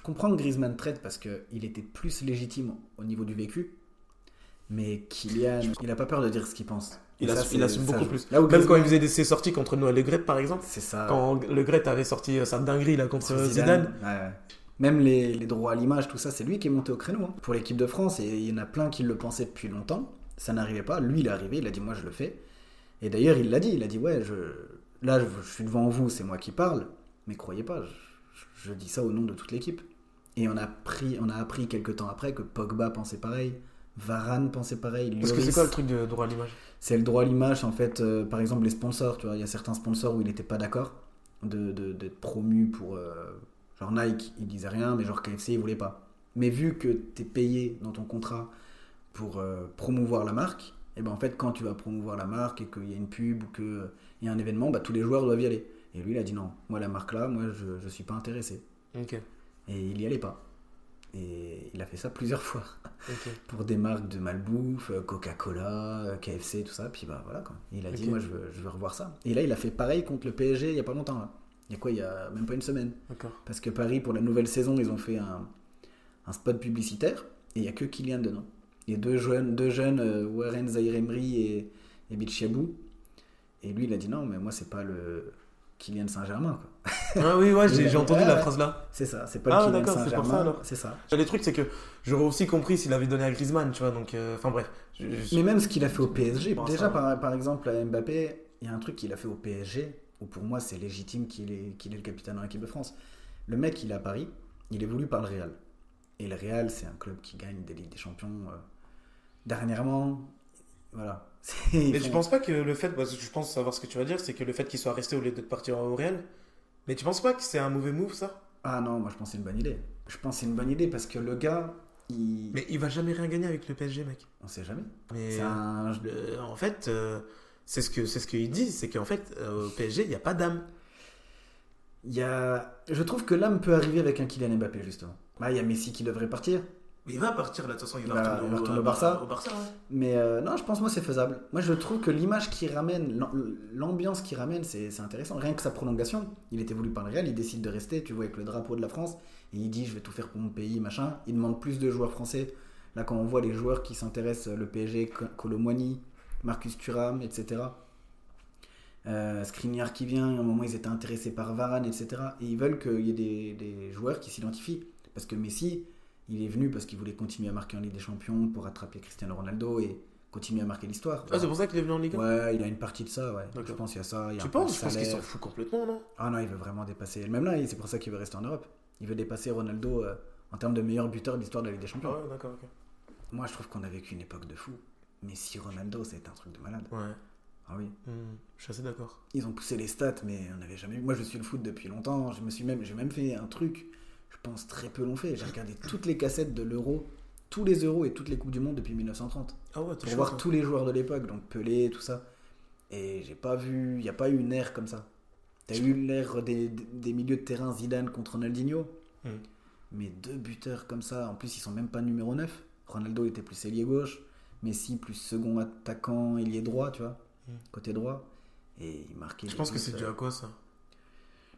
Je comprends que Griezmann traite parce qu'il était plus légitime au niveau du vécu. Mais Kylian, il a pas peur de dire ce qu'il pense. Il, ça, assume- il beaucoup plus. Là où Même quand il faisait des- ses sorties contre Noël Le Gret, par exemple. C'est ça. Quand Le Gret avait sorti euh, sa dinguerie là, contre Zidane. Ouais. Même les, les droits à l'image, tout ça, c'est lui qui est monté au créneau hein, pour l'équipe de France. Et il y en a plein qui le pensaient depuis longtemps. Ça n'arrivait pas. Lui, il est arrivé. Il a dit Moi, je le fais. Et d'ailleurs, il l'a dit. Il a dit Ouais, je... là, je, je suis devant vous. C'est moi qui parle. Mais croyez pas, je, je dis ça au nom de toute l'équipe. Et on a, pris, on a appris quelques temps après que Pogba pensait pareil. Varane pensait pareil. Parce que c'est quoi le truc de droit à l'image C'est le droit à l'image, en fait. euh, par exemple, les sponsors, tu vois, il y a certains sponsors où il n'était pas d'accord de, de- d'être promu pour. euh, genre Nike, il disait rien, mais genre KFC, il voulait pas. Mais vu que tu es payé dans ton contrat pour euh, promouvoir la marque, et ben en fait, quand tu vas promouvoir la marque et qu'il y a une pub ou qu'il y a un événement, bah, tous les joueurs doivent y aller. Et lui, il a dit non, moi, la marque là, moi, je, je suis pas intéressé. Ok. Et il y allait pas. Et il a fait ça plusieurs fois pour des marques de malbouffe, euh, Coca-Cola, euh, KFC, tout ça. Puis bah voilà quoi. Et il a dit moi je veux, je veux revoir ça. Et là il a fait pareil contre le PSG il y a pas longtemps là. Il y a quoi? Il y a même pas une semaine. Parce que Paris pour la nouvelle saison ils ont fait un, un spot publicitaire et il y a que Kylian dedans. Il y a deux jeunes, deux jeunes euh, Warren Zaïre-Emery et, et Bichiabou. Et lui il a dit non mais moi c'est pas le Kylian Saint-Germain quoi. Ah oui, ouais, j'ai entendu Ouais, la phrase là. C'est ça, c'est pas Ah, le Kylian d'accord, c'est pour ça, Saint-Germain. alors. C'est ça. Les trucs, c'est que j'aurais aussi compris s'il avait donné à Griezmann, tu vois. Donc, euh, enfin bref. Je- je- Mais même ce qu'il a fait au PSG, déjà ça- par, par exemple à Mbappé, il y a un truc qu'il a fait au PSG où pour moi c'est légitime qu'il est, qu'il est le capitaine en équipe de France. Le mec il est à Paris, il est voulu par le Real. Et le Real c'est un club qui gagne des Ligues des Champions. euh, dernièrement, voilà. Mais tu penses pas que le fait, parce que je pense savoir ce que tu vas dire, c'est que le fait qu'il soit resté au lieu de partir au Real, mais tu penses pas que c'est un mauvais move ça? Ah non, moi je pense que c'est une bonne idée. Je pense que c'est une bonne idée parce que le gars, il... Mais il va jamais rien gagner avec le PSG, mec. on sait jamais. Mais un... euh, en fait, euh, c'est ce que c'est ce qu'il dit, c'est qu'en fait euh, au PSG il y a pas d'âme. Il y a... Je trouve que l'âme peut arriver avec un Kylian Mbappé justement. Bah, il y a Messi qui devrait partir. Mais il va partir là, de toute façon, il va retourner il va au- retourner au Barça. Au Barça, ouais. Mais euh, non, je pense moi c'est faisable. Moi je trouve que l'image qui ramène, l'am- l'ambiance qui ramène, c'est intéressant. Rien que sa prolongation, il était voulu par le Real, il décide de rester, tu vois, avec le drapeau de la France, et il dit je vais tout faire pour mon pays, machin. Il demande plus de joueurs français. Là quand on voit les joueurs qui s'intéressent, le PSG, Co- Colomwani, Marcus Thuram, etc. Euh, Skriniar qui vient, à un moment ils étaient intéressés par Varane, etc. Et ils veulent qu'il y ait des, des joueurs qui s'identifient. Parce que Messi, il est venu parce qu'il voulait continuer à marquer en Ligue des Champions pour rattraper Cristiano Ronaldo et continuer à marquer l'histoire. Ah, c'est pour ça qu'il est venu en Ligue 1 Ouais, il a une partie de ça, ouais. Je pense qu'il y a ça. il y a Tu penses? Je pense qu'il s'en fout complètement, non? Ah non, il veut vraiment dépasser. Même là, c'est pour ça qu'il veut rester en Europe. Il veut dépasser Ronaldo euh, en termes de meilleur buteur de l'histoire de la Ligue des Champions. Ouais, d'accord, ok. Moi, je trouve qu'on a vécu une époque de fou. Mais si Ronaldo, c'est un truc de malade. Ouais, Ah oui. Hmm, je suis assez d'accord. Ils ont poussé les stats, mais on n'avait jamais vu. Moi, je suis le foot depuis longtemps. Je me suis même, j'ai même fait un truc. Je pense très peu l'ont fait. J'ai regardé toutes les cassettes de l'Euro, tous les Euros et toutes les coupes du monde depuis 1930 Ah ouais, pour chaud, voir tous les joueurs de l'époque, donc Pelé, tout ça. Et j'ai pas vu, il n'y a pas eu une ère comme ça. T'as eu l'ère des, des milieux de terrain Zidane contre Ronaldinho, Hmm. mais deux buteurs comme ça, en plus ils sont même pas numéro 9. Ronaldo était plus ailier gauche, Messi plus second attaquant, ailier droit, tu vois, Hmm. côté droit. Et il marquait. Je pense que c'est dû euh, à quoi ça?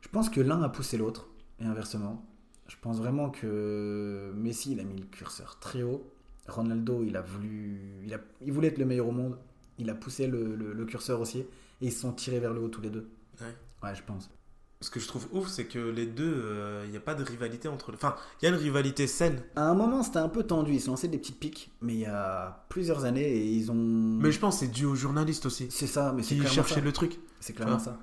Je pense que l'un a poussé l'autre, et inversement. Je pense vraiment que Messi, il a mis le curseur très haut. Ronaldo, il a voulu, il, a, il voulait être le meilleur au monde. Il a poussé le, le- le curseur aussi, et ils se sont tirés vers le haut tous les deux. Ouais. Ouais, je pense. Ce que je trouve ouf, c'est que les deux, il n'y a pas de rivalité entre. Enfin, il y a une rivalité saine. À un moment, c'était un peu tendu. Ils se lançaient des petites piques, mais il y a plusieurs années, et ils ont. Mais je pense que c'est dû aux journalistes aussi. c'est ça, mais c'est Qui cherchaient ça. le truc. C'est clairement ça.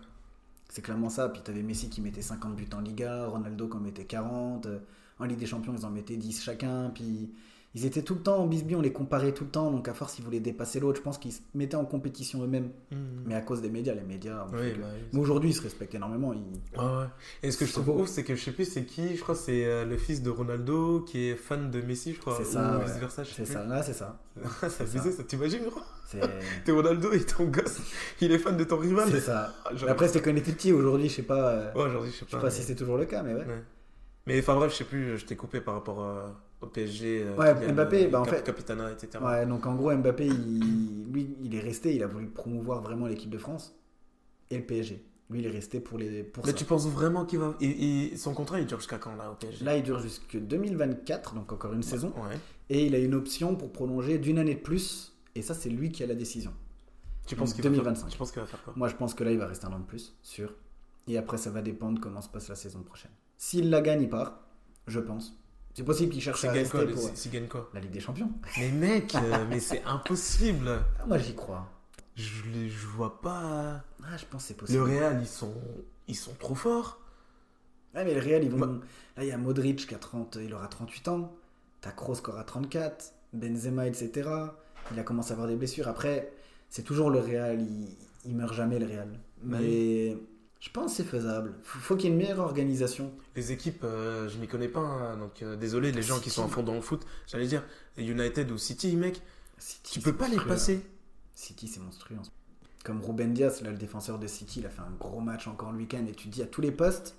C'est clairement ça. Puis t'avais Messi qui mettait 50 buts en Liga, Ronaldo qui en mettait 40. euh, En Ligue des Champions, ils en mettaient 10 chacun. Puis ils étaient tout le temps en bisbille, on les comparait tout le temps. Donc à force, ils voulaient dépasser l'autre. Je pense qu'ils se mettaient en compétition eux-mêmes. Hmm. Mais à cause des médias, les médias. Oui, que- bah oui. Mais aujourd'hui, ils se respectent énormément. Ils... Ouais, ouais. Et ce que je C'est trouve beau. ouf, c'est que je sais plus c'est qui, je crois que c'est euh, le fils de Ronaldo qui est fan de Messi, je crois. C'est ça, Ou ouais. C'est ça, là, c'est ça. ça C'est faisait ça, t'imagines, gros C'est T'es Ronaldo et ton gosse, il est fan de ton rival. c'est ça. Ah, genre- Après, c'était quand on était petit. Aujourd'hui, je sais pas. euh, Ouais, aujourd'hui, je sais Je sais pas. pas mais- si c'est toujours le cas, mais ouais. Ouais. Mais enfin bref, je sais plus, je t'ai coupé par rapport euh, au PSG. euh, Ouais, Kylian, Mbappé, euh, bah, en Cap- fait- Capitana, etc. Ouais, donc en gros, Mbappé, il, lui, il est resté, il a voulu promouvoir vraiment l'équipe de France et le PSG. Lui, il est resté pour, les, pour Mais ça. tu penses vraiment qu'il va. et- et son contrat, il dure jusqu'à quand là au PSG Là, il dure jusque 2024, donc encore une saison. Ouais. Et il a une option pour prolonger d'une année de plus. Et ça, c'est lui qui a la décision. Tu penses qu'il va faire- 2025. Tu penses qu'il va faire quoi? Moi, je pense que là, il va rester un an de plus, sûr. Et après, ça va dépendre comment se passe la saison prochaine. S'il la gagne, il part, je pense. C'est possible qu'il cherche S'il à rester quoi pour quoi la Ligue des Champions. Mais mec, euh, mais c'est impossible. Ah, moi, j'y crois. Je, les- je vois pas. Ah, je pense que c'est possible. Le Real, ils sont, ils sont trop forts. Ah, mais le Real, ils vont. Bah- Là, il y a Modric qui a 30, il aura 38 ans. T'as Kroos qui aura 34. Benzema, etc. Il a commencé à avoir des blessures. Après, c'est toujours le Real. Il, il meurt jamais, le Real. Mais je pense que c'est faisable. Faut, faut qu'il y ait une meilleure organisation. Les équipes, euh, je m'y connais pas, hein, donc euh, désolé les gens qui sont à fond dans le foot. J'allais dire United ou City, mec, City, tu peux pas les passer. hein. City, c'est monstrueux. Comme Ruben Diaz, là, le défenseur de City, il a fait un gros match encore le week-end. Et tu te dis à tous les postes,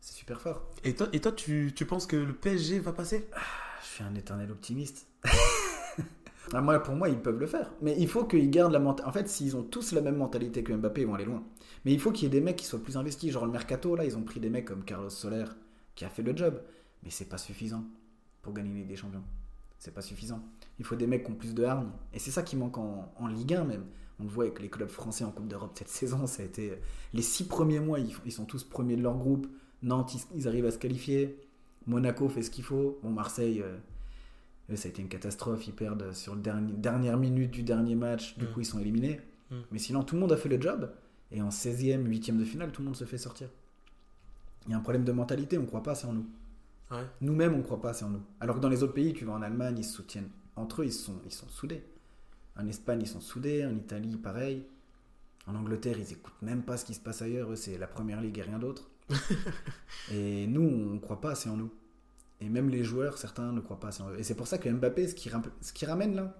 c'est super fort. Et toi, et toi tu, tu penses que le PSG va passer? Ah, Je suis un éternel optimiste. Ah, pour moi, ils peuvent le faire. Mais il faut qu'ils gardent la mentalité. En fait, s'ils ont tous la même mentalité que Mbappé, ils vont aller loin. Mais il faut qu'il y ait des mecs qui soient plus investis. Genre le mercato, là, ils ont pris des mecs comme Carlos Soler, qui a fait le job. Mais c'est pas suffisant pour gagner des Champions. C'est pas suffisant. Il faut des mecs qui ont plus de hargne. Et c'est ça qui manque en, Ligue 1 même. On le voit avec les clubs français en Coupe d'Europe cette saison. Ça a été les six premiers mois, ils, sont tous premiers de leur groupe. Nantes, ils, ils arrivent à se qualifier. Monaco fait ce qu'il faut. Bon, Marseille, euh, eux, ça a été une catastrophe. Ils perdent sur dernier, dernière minute du dernier match. Du Mm. coup, ils sont éliminés. Mm. Mais sinon, tout le monde a fait le job. Et en 16e, 8e de finale, tout le monde se fait sortir. Il y a un problème de mentalité. On ne croit pas assez en nous. Ouais. Nous-mêmes, on ne croit pas assez en nous. Alors que dans les autres pays, tu vas en Allemagne, ils se soutiennent entre eux, ils sont, ils sont soudés. En Espagne, ils sont soudés. En Italie, pareil. En Angleterre, ils écoutent même pas ce qui se passe ailleurs. Eux, c'est la première ligue et rien d'autre. et nous, on ne croit pas assez en nous. Et même les joueurs, certains ne croient pas assez en eux. Et c'est pour ça que Mbappé, ce qu'il ramène là,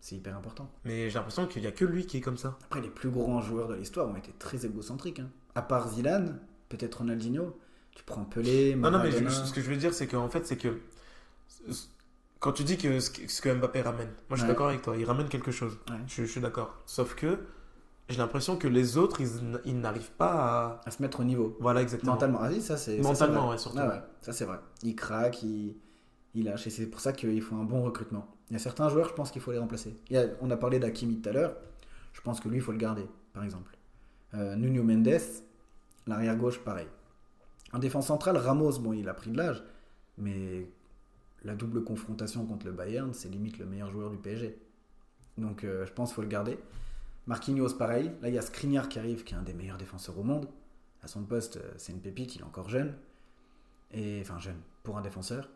c'est hyper important. Mais j'ai l'impression qu'il y a que lui qui est comme ça. Après, les plus grands joueurs de l'histoire ont été très égocentriques. hein. À part Zidane, peut-être Ronaldinho, tu prends Pelé, Non, non, mais je- Maradona. ce que je veux dire, c'est qu'en fait, c'est que quand tu dis que ce que ce que Mbappé ramène, moi je suis Ouais. d'accord avec toi, il ramène quelque chose. Ouais. Je, je suis d'accord. Sauf que j'ai l'impression que les autres, ils, ils n'arrivent pas à. à se mettre au niveau. Voilà, exactement. Mentalement, ah oui, ça c'est. ça, Mentalement, ouais, surtout. Ah ouais, ça c'est vrai. Il craque, il, il lâche, et c'est pour ça qu'il faut un bon recrutement. Il y a certains joueurs, je pense qu'il faut les remplacer. Il y a- on a parlé d'Akimi tout à l'heure, je pense que lui, il faut le garder, par exemple. Euh, Nuno Mendes, l'arrière gauche, pareil. En défense centrale, Ramos, bon, il a pris de l'âge, mais la double confrontation contre le Bayern, c'est limite le meilleur joueur du PSG. Donc euh, je pense qu'il faut le garder. Marquinhos, pareil. Là, il y a Skriniar qui arrive, qui est un des meilleurs défenseurs au monde. À son poste, euh, c'est une pépite, il est encore jeune. Et, enfin, jeune, pour un défenseur.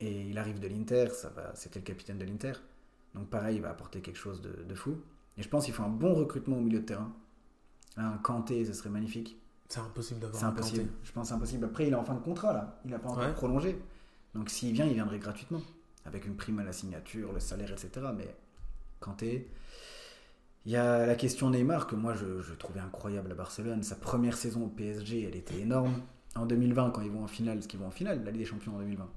Et il arrive de l'Inter, ça va, c'était le capitaine de l'Inter. Donc pareil, il va apporter quelque chose de, de fou. Et je pense qu'il faut un bon recrutement au milieu de terrain. Un Kanté, ce serait magnifique. C'est impossible d'avoir C'est un impossible. Kanté. Je pense c'est impossible. Après, il est en fin de contrat là. Il n'a pas encore Ouais. prolongé. Donc s'il vient, il viendrait gratuitement. Avec une prime à la signature, le salaire, etc. Mais Kanté. Il y a la question Neymar que moi je, je trouvais incroyable à Barcelone. Sa première saison au PSG, elle était énorme. En 2020, quand ils vont en finale, ce qu'ils vont en finale, la Ligue des Champions en 2020.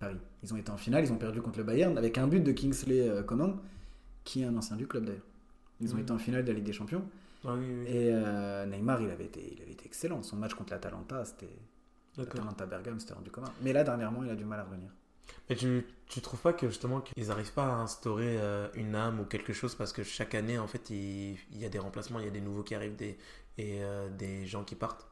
Paris. Ils ont été en finale, ils ont perdu contre le Bayern avec un but de Kingsley euh, Coman, qui est un ancien du club d'ailleurs. Ils ont Mhm. été en finale de la Ligue des Champions. Ah oui, oui, oui. Et euh, Neymar, il avait, été, il avait été excellent. Son match contre l'Atalanta, c'était. L'Atalanta Bergame, c'était rendu commun. Mais là, dernièrement, il a du mal à revenir. Mais tu, tu trouves pas que justement qu'ils n'arrivent pas à instaurer euh, une âme ou quelque chose parce que chaque année en fait il, il y a des remplacements, il y a des nouveaux qui arrivent des, et euh, des gens qui partent?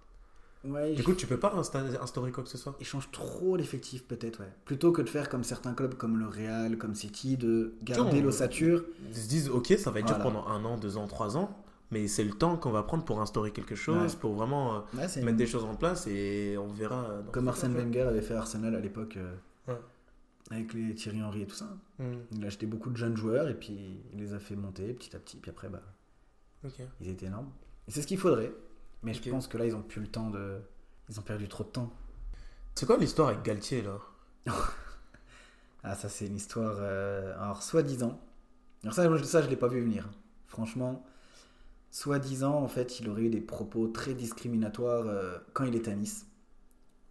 Ouais, Du coup tu peux pas insta- instaurer quoi que ce soit? il change trop l'effectif, peut-être, ouais. Plutôt que de faire comme certains clubs comme le Real, comme City, de garder l'ossature. Ils se disent ok ça va être dur pendant un an, deux ans, trois ans, mais c'est le temps qu'on va prendre pour instaurer quelque chose, Ouais. pour vraiment euh, mettre des choses en place et on verra. Comme Arsène Wenger avait fait Arsenal à l'époque, Ouais. Avec les Thierry Henry et tout ça. Hmm, Il a acheté beaucoup de jeunes joueurs et puis il les a fait monter petit à petit. Puis après, bah, ils étaient énormes. Et c'est ce qu'il faudrait. Mais je pense que là, ils ont plus le temps de. Ils ont perdu trop de temps. C'est quoi l'histoire avec Galtier là Ah, ça, c'est une histoire. euh, Alors, soi-disant. Alors, ça, moi, ça je l'ai pas vu venir. Franchement, soi-disant, en fait, il aurait eu des propos très discriminatoires euh, quand il était à Nice.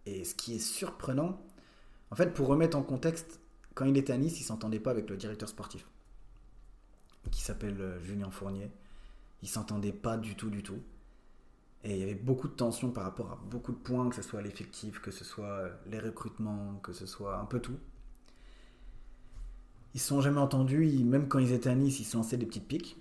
Et ce qui est surprenant, en fait, pour remettre en contexte, quand il était à Nice, il s'entendait pas avec le directeur sportif, qui s'appelle euh, Julien Fournier. Il s'entendait pas du tout, du tout. Et il y avait beaucoup de tensions par rapport à beaucoup de points, que ce soit l'effectif, que ce soit euh, les recrutements, que ce soit un peu tout. Ils se sont jamais entendus, même quand ils étaient à Nice, ils se lançaient des petites piques.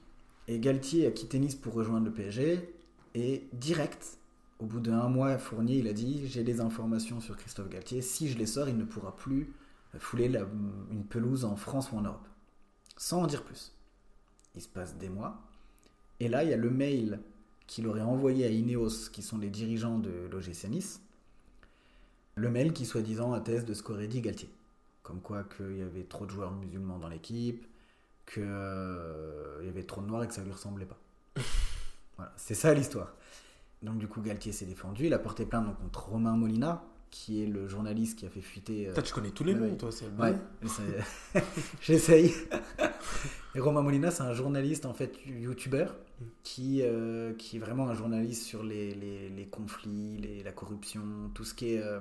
Et Galtier a quitté Nice pour rejoindre le PSG. Et direct, au bout d'un mois, Fournier, il a dit J'ai des informations sur Christophe Galtier. Si je les sors, il ne pourra plus fouler une pelouse en France ou en Europe. Sans en dire plus. Il se passe des mois. Et là, il y a le mail qu'il aurait envoyé à Ineos, qui sont les dirigeants de l'OGC Nice. Le mail qui, soi-disant, atteste de ce qu'aurait dit Galtier. Comme quoi qu'il y avait trop de joueurs musulmans dans l'équipe, qu'il y avait trop de noirs et que ça lui ressemblait pas. voilà, c'est ça l'histoire. Donc du coup, Galtier s'est défendu. Il a porté plainte donc, contre Romain Molina, qui est le journaliste qui a fait fuiter... euh, tu connais tous les noms, ouais. toi, c'est le Ouais, j'essaye. Et Romain Molina, c'est un journaliste, en fait, youtubeur, qui, euh, qui est vraiment un journaliste sur les, les, les conflits, les- la corruption, tout ce qui est, euh,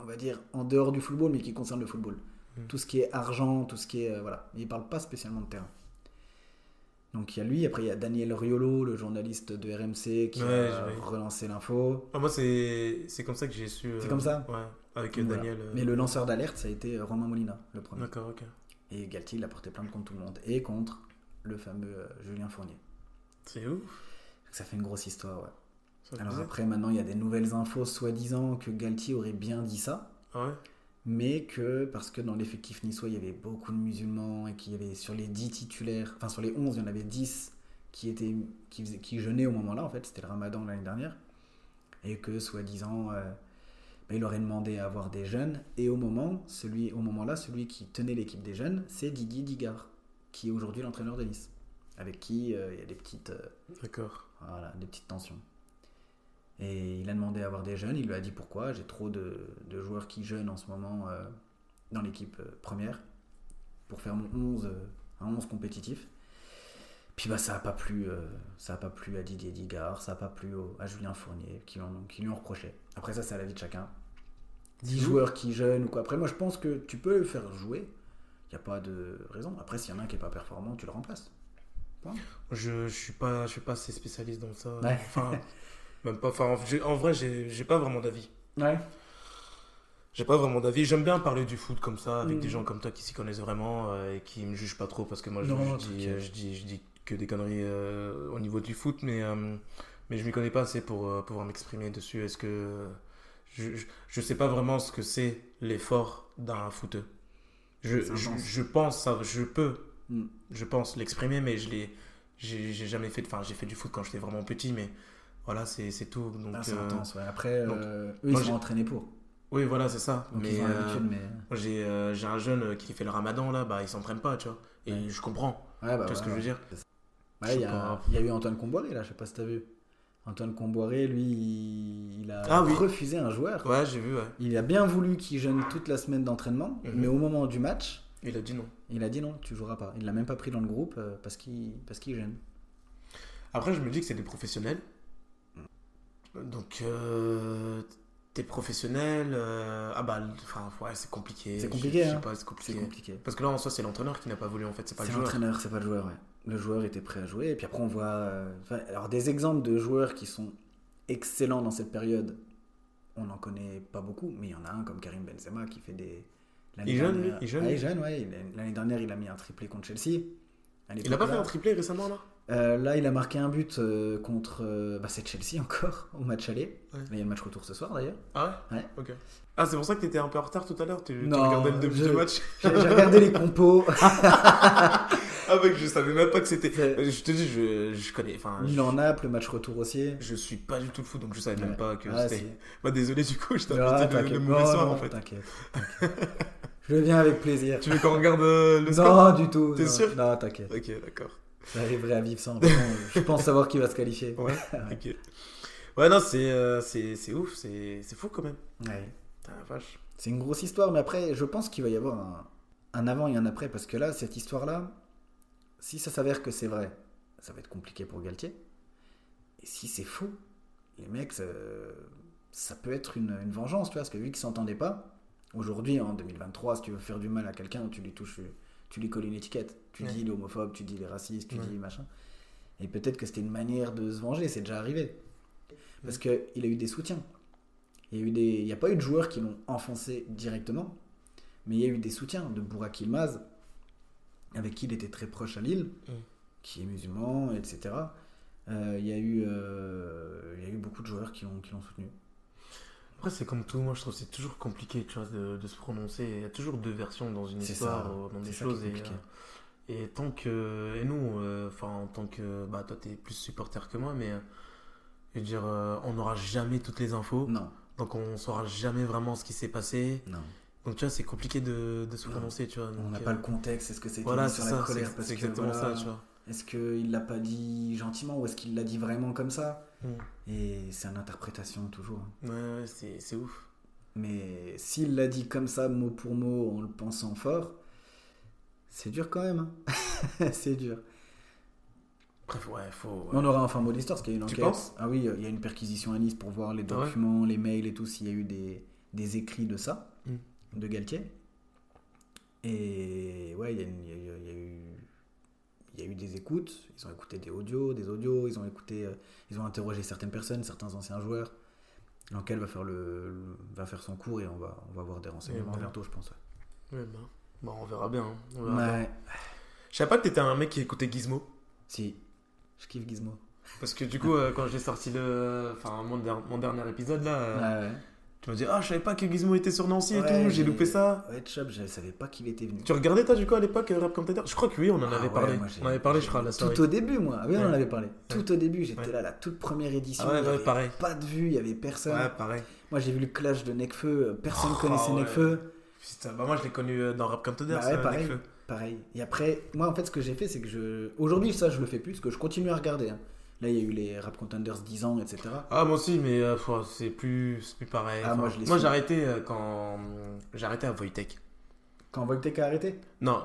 on va dire, en dehors du football, mais qui concerne le football. Mm. Tout ce qui est argent, tout ce qui est. euh, voilà. Il parle pas spécialement de terrain. Donc il y a lui, après il y a Daniel Riolo, le journaliste de RMC, qui Ouais, a relancé l'info. Ah, moi, c'est comme ça que j'ai su. C'est euh, comme ça Ouais, avec voilà. Daniel. euh, Mais le lanceur d'alerte, ça a été euh, Romain Molina, le premier. D'accord, ok. Et Galtier, il a porté plainte contre tout le monde. Et contre le fameux Julien Fournier. C'est ouf. Ça fait une grosse histoire, ouais. Ça Alors après, maintenant, il y a des nouvelles infos, soi-disant que Galtier aurait bien dit ça. Ah ouais? Mais que, parce que dans l'effectif niçois, il y avait beaucoup de musulmans et qu'il y avait sur les 10 titulaires, enfin sur les 11, il y en avait 10 qui, étaient, qui, faisaient- qui jeûnaient au moment-là, en fait, c'était le ramadan l'année dernière. Et que, soi-disant, euh, bah, il aurait demandé à avoir des jeunes. Et au moment, celui, au moment-là, celui qui tenait l'équipe des jeunes, c'est Didier Digard, qui est aujourd'hui l'entraîneur de Nice. Avec qui euh, il y a des petites, euh, D'accord. voilà, des petites tensions. Et il a demandé à avoir des jeunes, il lui a dit pourquoi, j'ai trop de, de joueurs qui jeûnent en ce moment euh, dans l'équipe euh, première pour faire mon 11, euh, un 11 compétitif. Puis bah ça a pas plu, euh, ça a pas plu à Didier Digard, ça a pas plu au- à Julien Fournier qui, en- qui lui ont reproché. Après ça c'est à la vie de chacun. 10 Mhm. joueurs qui jeûnent ou quoi. Après moi je pense que tu peux le faire jouer, il n'y a pas de raison. Après s'il y en a un qui est pas performant, tu le remplaces. Je, je suis pas je suis pas assez spécialiste dans ça. Ouais. Enfin, même pas. Enfin, en vrai, j'ai pas vraiment d'avis. Ouais. J'ai pas vraiment d'avis. J'aime bien parler du foot comme ça avec des gens comme toi qui s'y connaissent vraiment euh, et qui me jugent pas trop parce que moi je, Non, je dis, tranquille. je dis je dis que des conneries euh, au niveau du foot, mais euh, mais je m'y connais pas assez pour euh, pouvoir m'exprimer dessus. Est-ce que je, je sais pas vraiment ce que c'est l'effort d'un footeux. Je, je, pense ça, je peux Mm. je pense l'exprimer, mais je l'ai, j'ai jamais fait, enfin j'ai fait du foot quand j'étais vraiment petit, mais voilà, c'est c'est tout. Donc, Ah, c'est euh, intense, ouais. Après, donc, euh, eux, ils sont entraînés pour. oui, voilà, c'est ça. Donc mais euh, mais. j'ai j'ai un jeune qui fait le ramadan là, bah il s'entraîne pas, tu vois. Et Ouais. je comprends, Ouais, bah, tu vois ce que je veux dire? Il y, a- il y a eu Antoine Comboiré, là, je sais pas si t'as vu. Antoine Comboiré, lui, il il a Ah oui. refusé un joueur. Ouais, j'ai vu, ouais. Il a bien voulu qu'il jeûne toute la semaine d'entraînement, Mhm. mais au moment du match, Il a dit non. il a dit non, tu joueras pas. Il l'a même pas pris dans le groupe parce qu'il parce qu'il jeûne. Après, je me dis que c'est des professionnels. Donc, euh, t'es professionnel. euh, ah bah, enfin, ouais, c'est compliqué. C'est compliqué, je sais hein. pas, c'est C'est compliqué. compliqué. Parce que là, en soi, c'est l'entraîneur qui n'a pas voulu, en fait, c'est pas le C'est joueur. l'entraîneur, c'est pas le joueur, ouais. Le joueur était prêt à jouer, et puis après on voit. euh, alors des exemples de joueurs qui sont excellents dans cette période, on n'en connaît pas beaucoup, mais il y en a un comme Karim Benzema qui fait des. Il dernière- lui? Il Ouais, lui il jeûne, ouais. L'année dernière, il a mis un triplé contre Chelsea. Il a l'époque, pas fait un triplé récemment, là? Euh, là, il a marqué un but euh, contre. euh, bah, c'est Chelsea encore, au match aller. Ouais. Là, il y a le match retour ce soir d'ailleurs. Ah ouais Ouais. Ok. Ah, c'est pour ça que t'étais un peu en retard tout à l'heure Tu, tu Non, regardais le début je- du match J'ai j'ai regardé les compos. Ah, mec, je savais même pas que c'était. C'est- Je te dis, je, je connais. Enfin, je, Milan Naples, le match retour aussi. je suis pas du tout le foot, donc je savais Ouais. même pas que Ah, c'était. si. Bah, désolé, du coup, je t'ai Ah, invité le, t'inquiète. le mauvais Non, soir non, en fait. T'inquiète. t'inquiète. Je viens avec plaisir. Tu veux qu'on regarde euh, le score? Non, du tout. T'es non. sûr? Non, t'inquiète. Ok, d'accord. J'arriverai à vivre sans. Je pense savoir qui va se qualifier. Ouais, ok. Ouais, non, c'est euh, ouf, c'est fou quand même. Ouais. Vache. C'est une grosse histoire, mais après, je pense qu'il va y avoir un, un avant et un après, parce que là, cette histoire-là, si ça s'avère que c'est vrai, ça va être compliqué pour Galtier. Et si c'est faux, les mecs, euh, ça peut être une, une vengeance, tu vois, parce que vu qu'ils s'entendaient pas, aujourd'hui, en 2023, si tu veux faire du mal à quelqu'un, tu lui touches, tu lui colles une étiquette. Tu Ouais. dis il est homophobe, tu dis il est raciste, tu Ouais. dis machin. Et peut-être que c'était une manière de se venger, c'est déjà arrivé. Parce qu'il a eu des soutiens. Il n'y a, eu des... il y a pas eu de joueurs qui l'ont enfoncé directement, mais il y a eu des soutiens de Bourak Ilmaz, avec qui il était très proche à Lille, Mm. qui est musulman, etc. Euh, il, y a eu, euh, il y a eu beaucoup de joueurs qui l'ont qui l'ont soutenu. Après, c'est comme tout, moi je trouve que c'est toujours compliqué tu vois, de, de se prononcer. Il y a toujours deux versions dans une C'est histoire, ça. dans des C'est choses. Et, euh, et tant que. Et nous, euh, enfin, en tant que. Bah, toi, t'es plus supporter que moi, mais. euh, je veux dire, on n'aura jamais toutes les infos. Non, Donc, on saura jamais vraiment ce qui s'est passé. non. Donc, tu vois, c'est compliqué de, de se Non. prononcer, tu vois. On n'a euh, pas le contexte, est-ce que c'était Voilà, c'est sur la ça. colère C'est parce c'est que exactement voilà, ça, tu vois. Est-ce qu'il l'a pas dit gentiment ou est-ce qu'il l'a dit vraiment comme ça? Mm. Et c'est une interprétation toujours. Ouais, ouais, c'est ouf. Mais s'il l'a dit comme ça, mot pour mot, en le pensant fort, c'est dur quand même. hein. c'est dur. Bref, ouais, faut. On aura un fin mot de l'histoire parce qu'il y a une Tu enquête. penses? Ah oui, il y a une perquisition à Nice pour voir les Ah ouais documents, les mails et tout, s'il y a eu des, des écrits de ça, Mm. de Galtier. Et ouais, il y, a une- il y a- il y a- il y a eu. Il y a eu des écoutes, ils ont écouté des audios, des audios, ils ont écouté, euh, ils ont interrogé certaines personnes, certains anciens joueurs. L'enquête va faire le, le- va faire son cours et on va, on va avoir des renseignements ben. bientôt, je pense. ouais. Ouais, bah, bah, on verra bien. hein, on verra bien. Ouais, Je savais pas que t'étais un mec qui écoutait Gizmo. si, je kiffe Gizmo. Parce que du coup, euh, quand j'ai sorti le, enfin mon, der- mon dernier épisode là, euh, Ouais, tu m'as dit ah je savais pas que Gizmo était sur Nancy et Ouais, tout, j'ai loupé ça. ouais, Chub, je savais pas qu'il était venu. Tu regardais toi du coup à l'époque euh, Rap Contender Je crois que oui, on en Ah avait ouais, parlé. on avait parlé, je crois, à la soirée. Tout au début, moi. Ah oui, on en avait parlé. Tout au début, j'étais là, la toute première édition. Ah ouais, il y ouais, avait pareil. Pas de vue, il y avait personne. Ouais, pareil. Moi, j'ai vu le clash de Nekfeu. euh, Personne Oh, connaissait. Putain, bah moi je l'ai connu euh, dans Rap Contender, Bah ça, pareil. Pareil. Et après, moi, en fait, ce que j'ai fait, c'est que je. Aujourd'hui, ça, je le fais plus, parce que je continue à regarder. hein. Là, il y a eu les Rap Contenders 10 ans, etc. Ah moi aussi, mais euh, c'est plus, c'est plus pareil. Ah, Enfin, moi, j'ai arrêté euh, quand j'ai arrêté à Wojtek. Quand Wojtek a arrêté? Non.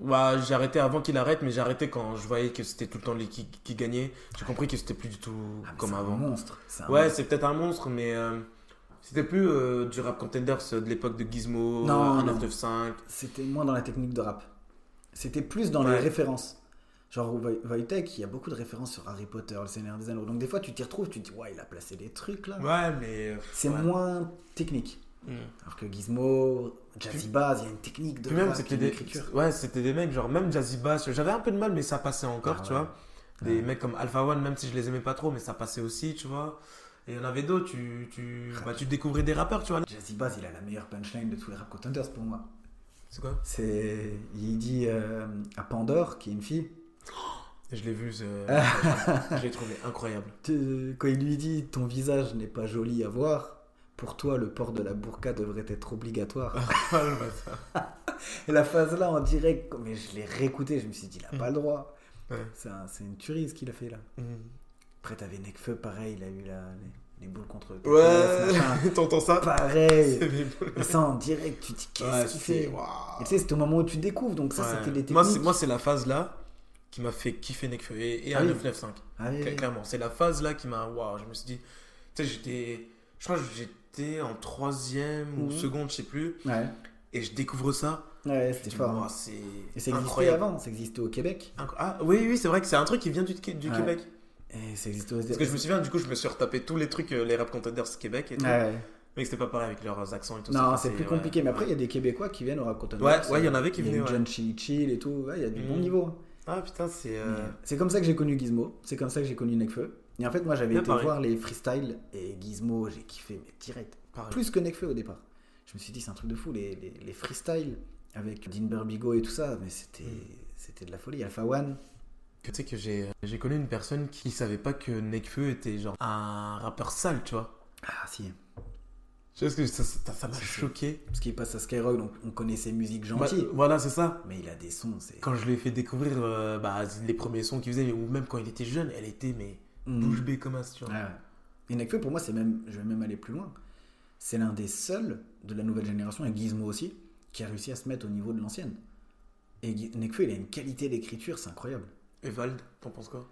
Bah, j'ai arrêté avant qu'il arrête, mais j'ai arrêté quand je voyais que c'était tout le temps lui qui, qui gagnait. J'ai compris que c'était plus du tout Ah, comme c'est avant. un monstre. c'est un Ouais, c'est peut-être un monstre, mais euh, c'était plus euh, du rap contenders de l'époque de Gizmo, Non, euh, non. 1995. C'était moins dans la technique de rap. C'était plus dans les références. Genre, Woj- Wojtek, il y a beaucoup de références sur Harry Potter, le Seigneur des Anneaux. Donc, des fois, tu t'y retrouves, tu te dis, ouais, il a placé des trucs là. Ouais, mais. euh, C'est ouais. moins technique. Mm. Alors que Gizmo, Jazzy Bass, il y a une technique de Puis même, c'était des. Ouais, c'était des mecs, genre, même Jazzy Bass, j'avais un peu de mal, mais ça passait encore, Ah tu ouais. vois. Des Ouais. mecs comme Alpha One, même si je les aimais pas trop, mais ça passait aussi, tu vois. Et il y en avait d'autres, tu, tu, Ah. bah, tu découvrais des rappeurs, tu vois. Jazzy Bass, il a la meilleure punchline de tous les rap contenders pour moi. C'est quoi? C'est. Il dit euh, à Pandore, qui est une fille, Je l'ai vu, c'est- je l'ai trouvé incroyable. quand il lui dit Ton visage n'est pas joli à voir, pour toi, le port de la burqa devrait être obligatoire. Ah. Et la phase là en direct, mais je l'ai réécouté, je me suis dit, il a pas le droit. Ouais. C'est un- c'est une tuerie ce qu'il a fait là. Mm. Après, t'avais Nekfeu, pareil, il a eu la, les, les boules contre Ouais, t'entends ça Pareil. C'est. Et ça en direct, tu te dis, qu'est-ce Ouais, qu'il c'est- fait? Et tu sais, c'était au moment où tu découvres, donc ça, Ouais. c'était les techniques. C'est, moi, c'est la phase là qui m'a fait kiffer Nekfeu et, Ah un. 995. Ah oui, oui. Clairement, c'est la phase là qui m'a. Waouh, je me suis dit. Tu sais, j'étais. Je crois que j'étais en troisième ou Mhm. seconde, je sais plus. Ouais, Et je découvre ça. ouais c'était fort. c'est. Et ça existait incroyable. avant, ça existait au Québec. Incro- Ah, oui, oui, c'est vrai que c'est un truc qui vient du, du Ouais. Québec. Et ça existait aux Parce que je me souviens, du coup, je me suis retapé tous les trucs, euh, les rap contenders Québec et tout. Ouais. Mais que c'était pas pareil avec leurs accents et tout Non, ça. c'est plus compliqué. Mais après, il y a des Québécois qui viennent au rap contenders. Ouais, ouais, il y en avait qui venaient. John Chili Chill et tout. Il y a du bon Mhm. niveau. Ah putain, c'est. euh, Mais C'est comme ça que j'ai connu Gizmo. C'est comme ça que j'ai connu Nekfeu. Et en fait, moi, j'avais été pareil. voir les freestyles et Gizmo, j'ai kiffé, mais direct. pareil. Plus que Nekfeu au départ. Je me suis dit, c'est un truc de fou. Les, les, les freestyles avec Dean Burbigo et tout ça, mais c'était c'était de la folie. Alpha One. Tu sais que j'ai j'ai connu une personne qui savait pas que Nekfeu était genre un rappeur sale, tu vois. Ah, si. Vois ce que ça m'a choqué. Parce qu'il passe à Skyrock, donc on connaît ses musiques Bah, gentilles. voilà, c'est ça. Mais il a des sons. Quand je lui ai fait découvrir euh, bah, les premiers sons qu'il faisait, ou même quand il était jeune, elle était mais Mhm. bouche bée comme as, tu vois. Ouais, ouais. Et Nekfeu, pour moi, c'est même, je vais même aller plus loin. C'est l'un des seuls de la nouvelle génération, et Gizmo aussi, qui a réussi à se mettre au niveau de l'ancienne. Et Nekfeu, il a une qualité d'écriture, c'est incroyable. Et Vald, t'en penses quoi?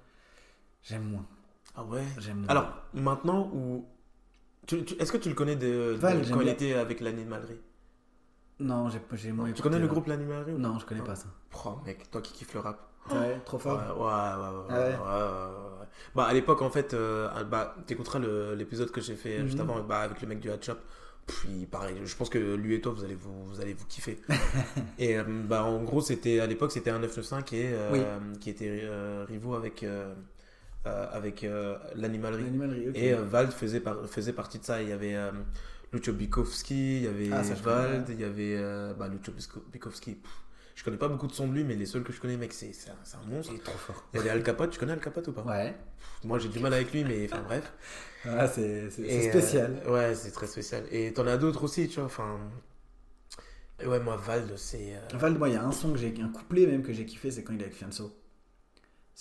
J'aime moins. Ah ouais? J'aime moins. Alors, maintenant, où... tu- tu- est-ce que tu le connais de, de- Val, quand il bien. était avec l'animalerie? Non, j'ai j'ai moins Tu écouté, connais le là. groupe l'animalerie Non, je connais pas ça. Oh mec, toi qui kiffes le rap. Ouais, trop fort. ouais, ouais, ouais, ouais, Ah ouais. ouais, ouais, ouais. Bah, à l'époque, en fait, euh, bah, t'écouteras le- l'épisode que j'ai fait juste Mhm. avant bah, avec le mec du Hot Shop. Il- pareil, je pense que lui et toi, vous allez vous, vous, allez vous kiffer. et euh, bah, en gros, c'était à l'époque, c'était un 995 et, euh, qui était euh, rivaux avec, euh, avec euh, l'animalerie. Et euh, Vald faisait, par- faisait partie de ça. Il y avait euh, Lucio Bikowski, il y avait Ah, Vald, il y avait euh, bah, Lucio Bikowski. pff, je connais pas beaucoup de sons de lui, mais les seuls que je connais, mec, c'est c'est un, un monstre. Il est trop fort. Il y avait Al Capote, tu connais Al Capote ou pas? Ouais. Moi j'ai du mal avec lui, mais enfin bref. Ah, c'est spécial. ouais, c'est très spécial. Et t'en as d'autres aussi, tu vois. Enfin. Ouais, moi, Vald, c'est. euh, Val, moi, il y a un son que j'ai, un couplet même que j'ai kiffé, c'est quand il est avec Fianso.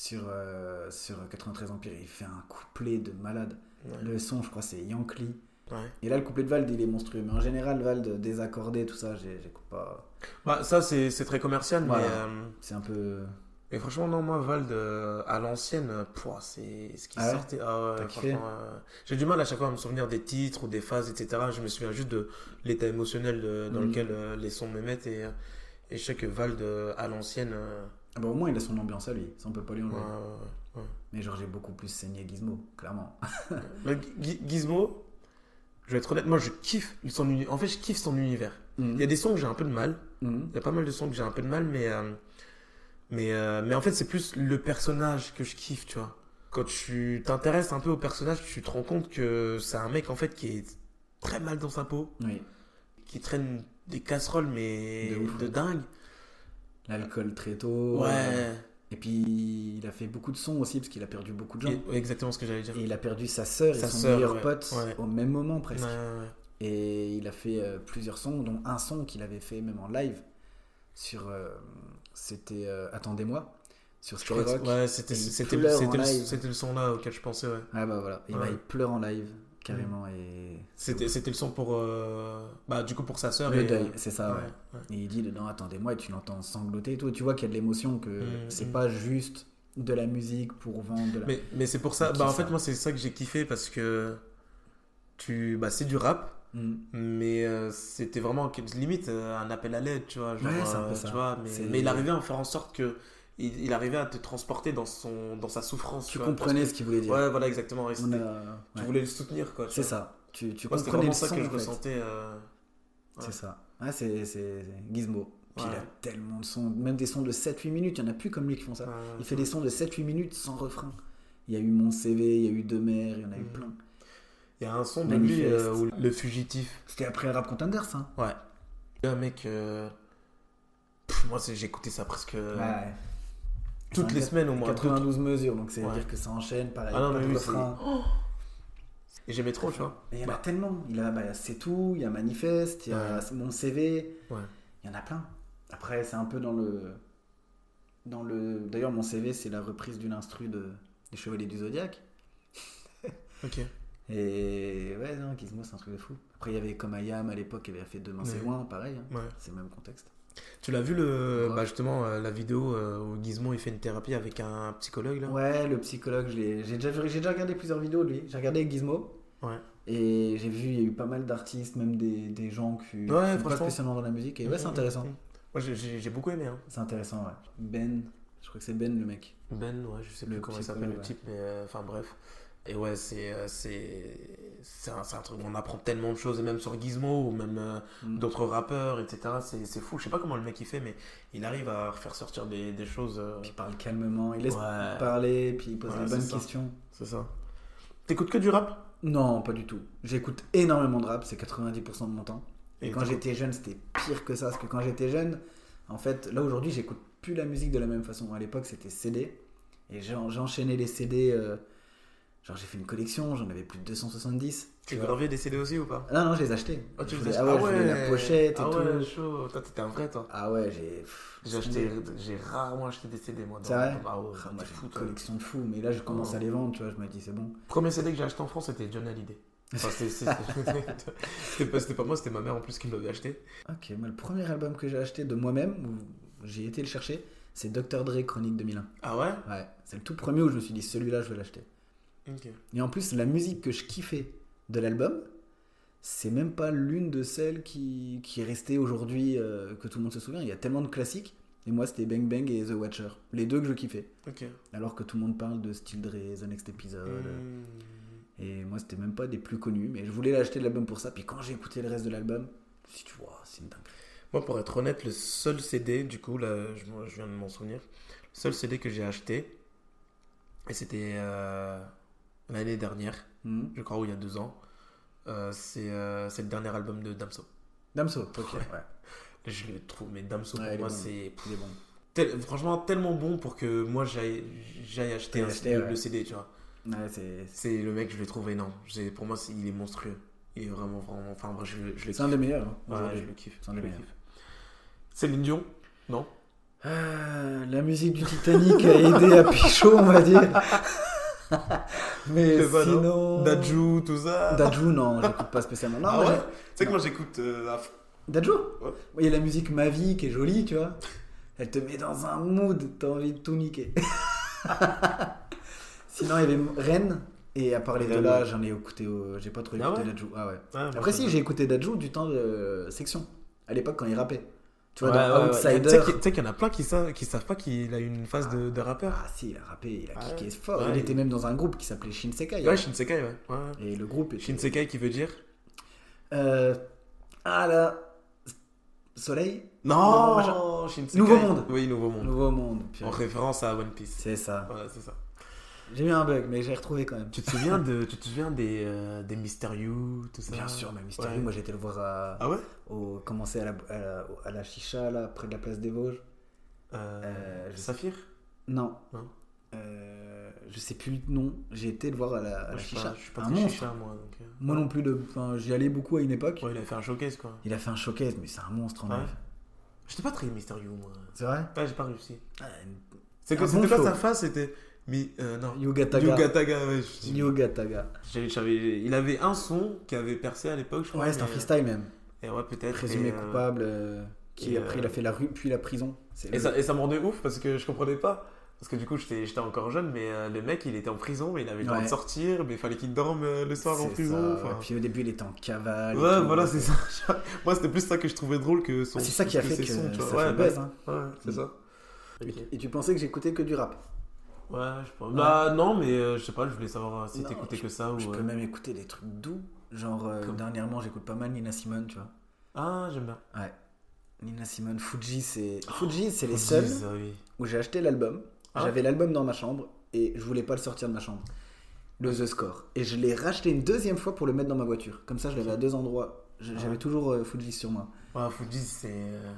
Sur, euh, sur 93 Empire, il fait un couplet de malade. ouais, Le son, je crois, c'est Yankee. ouais. Et là, le couplet de Vald, il est monstrueux. Mais en général, Vald, désaccordé, tout ça, j'ai- j'écoute pas. Bah, ça, c'est très commercial, Voilà. mais. euh, C'est un peu. Et franchement, non, moi, Vald, euh, à l'ancienne, c'est ce qui Ah sortait. Ah ouais, J'ai du mal à chaque fois à me souvenir des titres ou des phases, etc. Je me souviens juste de l'état émotionnel de- dans Mhm. lequel les sons me mettent. Et, et je sais que Vald, à l'ancienne. Ah bah, au moins, il a son ambiance à lui. Ça, on peut pas lui enlever. ouais, ouais. Mais genre, j'ai beaucoup plus saigné Gizmo, clairement. Gi- Gizmo, je vais être honnête, moi je kiffe son uni- En fait, je kiffe son univers. Il y a des sons que j'ai un peu de mal. Mhm. Il y a pas mal de sons que j'ai un peu de mal, mais, euh, mais, euh, mais en fait, c'est plus le personnage que je kiffe, tu vois. Quand tu t'intéresses un peu au personnage, tu te rends compte que c'est un mec en fait qui est très mal dans sa peau, Oui. qui traîne des casseroles, mais De dingue. L'alcool très tôt. Ouais, Et puis, il a fait beaucoup de sons aussi, parce qu'il a perdu beaucoup de gens. Et- exactement ce que j'allais dire. Et il a perdu sa sœur et son meilleur ouais, pote ouais. au même moment presque. Ouais, ouais, ouais. Et il a fait euh, plusieurs sons, dont un son qu'il avait fait même en live sur. euh, c'était euh, Attendez-moi, sur Skyrock. ouais, c'était le, le- son là auquel je pensais, ouais. Ah bah voilà, et bah, il pleure en live carrément. Et C'était c'était le son pour. euh, Bah, du coup, pour sa sœur. le et, deuil, c'est ça. ouais, ouais. ouais. Et il dit dedans Attendez-moi, et tu l'entends sangloter et tout. Et tu vois qu'il y a de l'émotion, que Mm, c'est mm. pas juste de la musique pour vendre de la. Mais, mais c'est pour ça. Bah, en fait, moi, c'est ça que j'ai kiffé parce que. Tu... Bah, c'est du rap, Mm. mais euh, c'était vraiment limite euh, un appel à l'aide, tu vois. Genre, Ouais, un peu ça. Tu vois mais, mais il arrivait à faire en sorte que. Il, il arrivait à te transporter dans, son, dans sa souffrance. Tu vois, comprenais ce qu'il voulait dire. Ouais, voilà, exactement. a- Tu voulais le soutenir, quoi. C'est ça. Tu, tu Moi, comprenais le ça son, que je fait. ressentais. euh, Ouais. C'est ça. Ouais, c'est Gizmo. Puis il a tellement de sons, même des sons de 7-8 minutes, il n'y en a plus comme lui qui font ça. Il fait des sons de 7-8 minutes sans refrain. Il y a eu Mon CV, il y a eu Deux mers, il y en a eu Mhm. plein. Il y a un son de lui, euh, où le fugitif. C'était après Rap Contenders, ça Ouais. Un mec. euh, pff, moi, j'ai écouté ça presque. Ouais. Toutes les semaines au moins. 92 mesures, donc c'est à Ouais. dire que ça enchaîne, pareil, Ah non, mais oui, refrain. Et j'aimais trop, tu vois. Il y en a Bah. tellement. Il a, bah, C'est tout, il y a Manifeste, il y a Ouais. Mon CV, Ouais. il y en a plein. Après, c'est un peu dans le. Dans le... D'ailleurs, Mon CV, c'est la reprise d'une instru de... des Chevaliers du Zodiaque. Ok. Et ouais, non, Gizmo, c'est un truc de fou. Après, il y avait comme Ayam à l'époque qui avait fait Demain c'est loin, pareil. hein. C'est le même contexte. Tu l'as vu le, Ouais. bah justement euh, la vidéo euh, où Gizmo il fait une thérapie avec un psychologue là? Ouais, le psychologue, j'ai déjà, déjà regardé plusieurs vidéos de lui. J'ai regardé avec Gizmo. Ouais. Et j'ai vu, il y a eu pas mal d'artistes, même des, des gens qui qui Ouais, sont pas spécialement dans la musique. Et ouais, c'est Mhm, intéressant. mhm. Moi j'ai- beaucoup aimé. Hein. C'est intéressant, ouais. Ben, je crois que c'est Ben le mec. Ben, ouais, je sais Le plus comment il s'appelle le type, mais euh, enfin bref. Et ouais, c'est euh, c'est un, un truc où on apprend tellement de choses, et même sur Gizmo ou même euh, Mm. d'autres rappeurs, etc. C'est fou. Je sais pas comment le mec il fait, mais il arrive à faire sortir des, des choses. euh, Puis il parle calmement, il laisse Ouais. parler, puis il pose Ouais, les bonnes ça. questions. C'est ça. T'écoutes que du rap? Non, pas du tout. J'écoute énormément de rap, c'est 90% de mon temps. Et, Et quand j'étais jeune, c'était pire que ça. Parce que quand j'étais jeune, en fait, là aujourd'hui, j'écoute plus la musique de la même façon. À l'époque, c'était CD. Et enchaîné les CD. euh, genre, j'ai fait une collection, j'en avais plus de 270. Tu gravé des CD aussi ou pas? Ah non, non, je les achetais. Ah, tu les ah ouais, je voulais la pochette et ah tout. ouais, chaud. Toi, t'étais un vrai, toi. Ah ouais, j'ai. J'ai acheté, j'ai rarement acheté des CD, moi. C'est vrai? Ah ouais, Ah, moi, fou, une toi. collection de fous. Mais là, je commence Oh. à les vendre, tu vois. Je me dis, c'est bon. Premier CD que j'ai acheté en France, c'était John Hallyday. Enfin, c'était- pas, pas moi, c'était ma mère en plus qui me l'avait acheté. Ok, moi, le premier album que j'ai acheté de moi-même, où j'ai été le chercher, c'est Dr. Dre Chronique 2001. Ah ouais? Ouais, c'est le tout premier où je me suis dit, celui-là, je vais l'acheter. Et en plus, la musique que je kiffais de l'album, c'est même pas l'une de celles qui, qui est restée aujourd'hui, euh, que tout le monde se souvient. Il y a tellement de classiques. Et moi, c'était Bang Bang et The Watcher. Les deux que je kiffais. Alors que tout le monde parle de Still Dre, The Next Episode. Hmm. Et moi, c'était même pas des plus connus. Mais je voulais acheter l'album pour ça. Puis quand j'ai écouté le reste de l'album, si tu vois, c'est une dingue. Moi, pour être honnête, le seul CD, du coup, là, je viens de m'en souvenir, le seul CD que j'ai acheté, et c'était euh, l'année dernière, Hmm. je crois, ou il y a deux ans, euh, c'est euh, le dernier album de Damso. Damso, ok. Ouais. Je le trouve, mais Damso, Ouais, pour est moi, c'est Il est bon. tel- franchement tellement bon pour que moi, j'aille acheter un- acheté, le, ouais. le CD, tu vois. Ouais, c'est C'est le mec, je l'ai trouvé énorme. Pour moi, c'est- il est monstrueux. Il est vraiment, vraiment, enfin, moi, je, je le c'est un des meilleurs. hein, je le kiffe. C'est un des le meilleurs. Céline Dion Non? Euh, la musique du Titanic a aidé à Pichot, on va dire. Mais pas, sinon. Dajou, tout ça Dajou, non, j'écoute pas spécialement. Non, Ah ouais Tu sais que moi j'écoute euh. Dajou Ouais. Il y a la musique Ma vie qui est jolie, tu vois. Elle te met dans un mood, t'as envie de tout niquer. Sinon, il y avait Rennes. Et à parler de Rennes, là, j'en ai écouté. au- J'ai pas trop Ah écouté ouais Dajou. Ah ouais. Moi, Après, si, j'ai écouté Dajou du temps de section. À l'époque, quand il rappait. Tu vois, Ouais, dans ouais, ouais. Outsider. Tu sais qu'il- y en a plein qui savent, qui savent pas qu'il a eu une phase de, de rappeur. Ah si, il a rappé, il a Ah kické fort. Il était même dans un groupe qui s'appelait Shinsekai. Ouais, Shinsekai, ouais. Et le groupe était... Shinsekai qui veut dire Euh, ah là... Soleil? Non. Shinsekai. Nouveau Monde. Oui, Nouveau Monde. Nouveau Monde. purée. En référence à One Piece. C'est ça. Ouais, c'est ça. J'ai eu un bug, mais j'ai retrouvé quand même. Tu te souviens, de, tu te souviens des, euh, des Mysterious, tout ça? Bien sûr, mais Mysterio, Ouais. moi j'ai été le voir à, Ah ouais? au, commencer à la, à, la, à la chicha, là, près de la place des Vosges. euh, Euh, je- Saphir? Non. Euh, je sais plus le nom. J'ai été le voir à la, à la chicha. pas, je suis pas un monstre. chicha, moi. Donc, euh. Moi non plus. Enfin, j'y allais beaucoup à une époque. Ouais, il a fait un showcase, quoi. Il a fait un showcase, mais c'est un monstre en Ouais? live. J'étais pas très Mysterious, moi. C'est vrai? Ouais, j'ai pas réussi. Ah, C'est Un que bon c'était pas show. sa face, c'était. Mais euh, non. Yuga Taga. Yuga Taga, ouais. je dis- Yuga Taga. J'avais- j'avais- il avait un son qui avait percé à l'époque, je crois. Ouais, c'est un freestyle même. Et ouais, peut-être. Présumé et, euh, coupable. euh, qui et, après il a euh, fait la rue, puis la prison. Et le- ça, et ça me rendait ouf parce que je comprenais pas. Parce que du coup, j'étais encore jeune, mais euh, le mec, il était en prison, mais il avait le droit Ouais. de sortir, mais il fallait qu'il dorme euh, le soir en prison. ça. enfin. Puis au début il était en cavale. et Ouais, tout. voilà, c'est ça. Moi, c'était plus ça que je trouvais drôle que son. Ah, c'est ça qui a fait que, sons, tu ça vois. fait Ouais, buzz. hein. Ouais, c'est ça. Et tu pensais que j'écoutais que du rap? Ouais, je pense. Bah, non, mais euh, je sais pas, je voulais savoir si Non, t'écoutais que ça ou. Je euh, peux même écouter des trucs doux. Genre, euh, Comme- dernièrement, j'écoute pas mal Nina Simone, tu vois. Ah, j'aime bien. Ouais. Nina Simone, Fuji, c'est. Fuji, c'est les seuls oui. où j'ai acheté l'album. Ah. J'avais l'album dans ma chambre et je voulais pas le sortir de ma chambre. Le The Score. Et je l'ai racheté une deuxième fois pour le mettre dans ma voiture. Comme ça, je l'avais à deux endroits. Ah. J'avais toujours euh, Fuji sur moi. Ouais, Fuji, c'est. euh,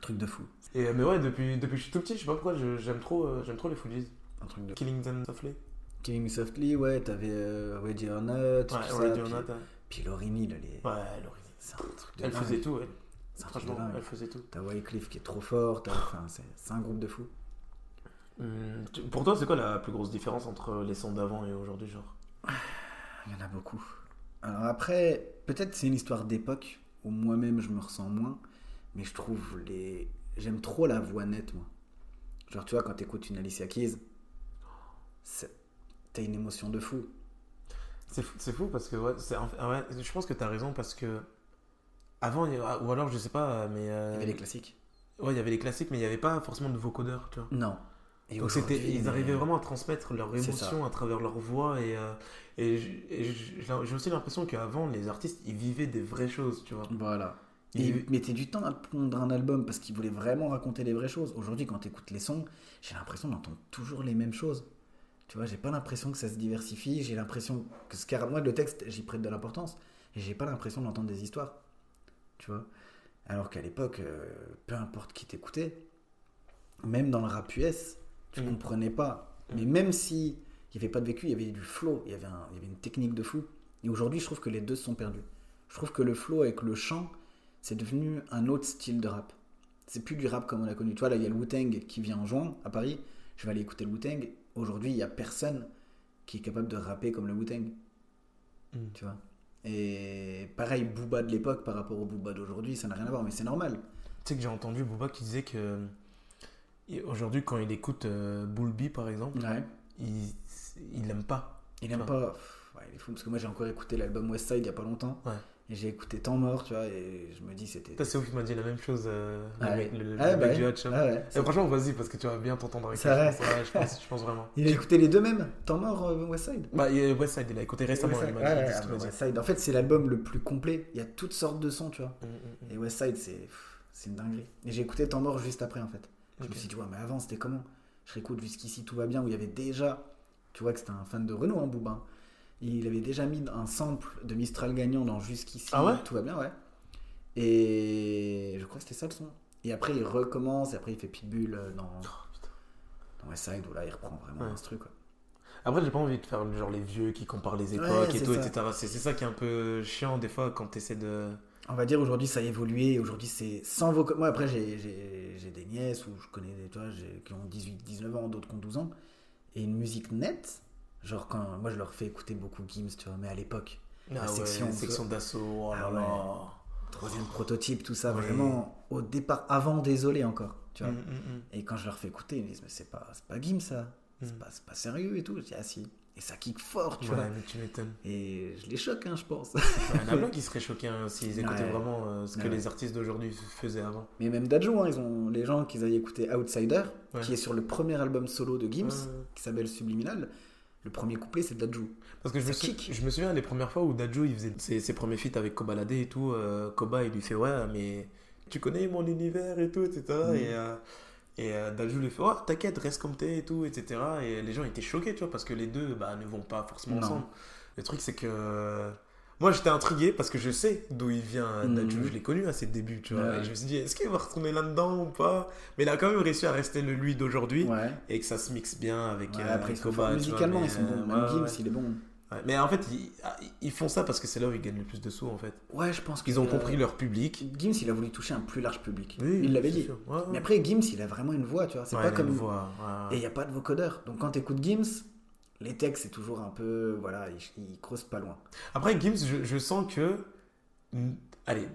truc de fou. Et, euh, mais ouais, depuis, depuis que je suis tout petit, je sais pas pourquoi, j'aime trop, euh, j'aime trop les Fujis. Un truc de Killing Them Softly. Killing Me Softly, ouais, t'avais euh, Ready or Not, Ouais, tout ça, Already or puis, Not, hein. puis Laurie elle est- Ouais, Laurie. c'est un truc de Elle dingue. faisait tout, elle. C'est un truc de dingue. elle faisait tout. T'as Wycliffe qui est trop fort, t'as- enfin, c'est un groupe de fous. Hum, tu- pour toi, c'est quoi la plus grosse différence entre les sons d'avant et aujourd'hui, genre? Il y en a beaucoup. Alors après, peut-être c'est une histoire d'époque où moi-même je me ressens moins, mais je trouve les. J'aime trop la voix nette, moi. Genre, tu vois, quand t'écoutes une Alicia Keys, t'as une émotion de fou. C'est fou, parce que ouais, ouais, je pense que t'as raison parce que avant ou alors je sais pas mais euh, Il y avait les classiques. ouais il y avait les classiques mais il y avait pas forcément de vocodeurs tu vois Non. Et donc c'était ils mais- arrivaient vraiment à transmettre leur émotion à travers leur voix et euh, et j'ai aussi l'impression qu'avant les artistes ils vivaient des vraies choses tu vois Voilà. Et Ils- mettaient du temps à pondre un album parce qu'ils voulaient vraiment raconter les vraies choses. Aujourd'hui, quand t'écoutes les sons, j'ai l'impression d'entendre toujours les mêmes choses. Tu vois, j'ai pas l'impression que ça se diversifie. J'ai l'impression que ce car moi, le texte, j'y prête de l'importance. Et j'ai pas l'impression d'entendre des histoires. Tu vois? Alors qu'à l'époque, euh, peu importe qui t'écoutait, même dans le rap US, tu Mm. comprenais pas. Mm. Mais même si il y avait pas de vécu, il y avait du flow, il y avait, un- il y avait une technique de fou. Et aujourd'hui, je trouve que les deux sont perdus. Je trouve que le flow avec le chant, c'est devenu un autre style de rap. C'est plus du rap comme on l'a connu. Tu vois, là, il y a le Wu-Tang qui vient en juin à Paris. Je vais aller écouter le Wu-Tang. Aujourd'hui, il y a personne qui est capable de rapper comme le Wu-Tang. Mm. Tu vois? Et pareil, Booba de l'époque par rapport au Booba d'aujourd'hui, ça n'a rien à voir, mais c'est normal. tu sais que j'ai entendu Booba qui disait que aujourd'hui quand il écoute euh, Bull B par exemple Ouais. il il l'aime pas Il aime Ouais. pas. Ouais, il est fou parce que moi j'ai encore écouté l'album West Side il y a pas longtemps. Ouais. Et j'ai écouté Temps Mort, tu vois, et je me dis, c'était. Putain, C'est ouf, il m'a dit la même chose. euh, Ah le ouais. Ah mec du. Hatch. Ah ouais. Et franchement, vas-y, parce que tu vas bien t'entendre avec ça. Je pense, je, pense, vraiment. Il a écouté les deux mêmes Temps Mort, euh, Westside Bah, Westside, il a écouté récemment. Westside, il dit ah. Westside. En fait, c'est l'album le plus complet. Il y a toutes sortes de sons, tu vois. Mm, mm, mm. Et Westside, c'est c'est une dinguerie. Et j'ai écouté Temps Mort juste après, en fait. Je me suis dit, ouais, mais avant, c'était comment? Je réécoute jusqu'ici, tout va bien, où il y avait déjà. Tu vois que c'était un fan de Renault, hein, Booba. Il avait déjà mis un sample de Mistral gagnant dans Jusqu'ici, Ah ouais tout va bien, ouais. Et je crois que c'était ça le son. Et après, il recommence, et après, il fait Pitbull euh, dans, Oh, dans Westside, où là, il reprend vraiment Ouais. un truc, quoi. Après, j'ai pas envie de faire genre les vieux qui comparent les époques Ouais, et tout, ça. etc. C'est ça qui est un peu chiant des fois quand tu essaies de. On va dire aujourd'hui ça a évolué, aujourd'hui c'est sans vos... Moi après j'ai- des nièces ou je connais des j'ai- qui ont 18, 19 ans, d'autres qui ont 12 ans. Et une musique nette, genre quand moi je leur fais écouter beaucoup Gims, tu vois, mais à l'époque, La Ah ouais, section, section d'assaut. Oh là Ah ouais. troisième prototype, tout ça, vraiment au départ, avant désolé encore, tu vois. Mm, mm, mm. Et quand je leur fais écouter, ils me disent mais c'est pas, c'est pas Gims ça, c'est pas, c'est pas sérieux et tout. Je dis ah si. Et ça kick fort, tu Ouais, vois. mais tu m'étonnes. Et je les choque, hein, je pense. Il y en a plein qui seraient choqués hein, s'ils écoutaient vraiment euh, ce que les artistes d'aujourd'hui faisaient avant. Mais même Dajou, hein, ils ont les gens qu'ils avaient écouté Outsider, qui est sur le premier album solo de Gims, qui s'appelle Subliminal. Le premier couplet, c'est Dajou. Parce que je me, Ça sou- kick. je me souviens les premières fois où Dadju il faisait ses, ses premiers feats avec Kobalade et tout. euh, Koba il lui fait ouais, mais tu connais mon univers et tout, etc. Mm. Et, euh, et euh, Dadju lui fait oh, t'inquiète, reste comme t'es et tout, etc. Et les gens étaient choqués, tu vois, parce que les deux bah, ne vont pas forcément Non. ensemble. Le truc c'est que. Moi j'étais intrigué parce que je sais d'où il vient, Mhm. Dadju. Je l'ai connu à ses débuts, tu vois. Ouais. Et je me suis dit, est-ce qu'il va retourner là-dedans ou pas? Mais il a quand même réussi à rester le lui d'aujourd'hui Ouais. et que ça se mixe bien avec Ouais, euh, après, ils Koba, vois, musicalement, mais, ils sont bons. euh, Même Gims, il est bon. Ouais, mais en fait, ils, ils font ça parce que c'est là où ils gagnent le plus de sous, en fait. Ouais, je pense Ils ont compris leur public. Gims, il a voulu toucher un plus large public. il l'avait dit. sûr. Ouais, ouais. Mais après, Gims, il a vraiment une voix, tu vois. C'est pas comme. une voix, Et il n'y a pas de vocodeur. Donc quand tu écoutes Gims, les textes, c'est toujours un peu. Voilà, ils, ils creusent pas loin. Après, Gims, je, je sens que. mm, Allez,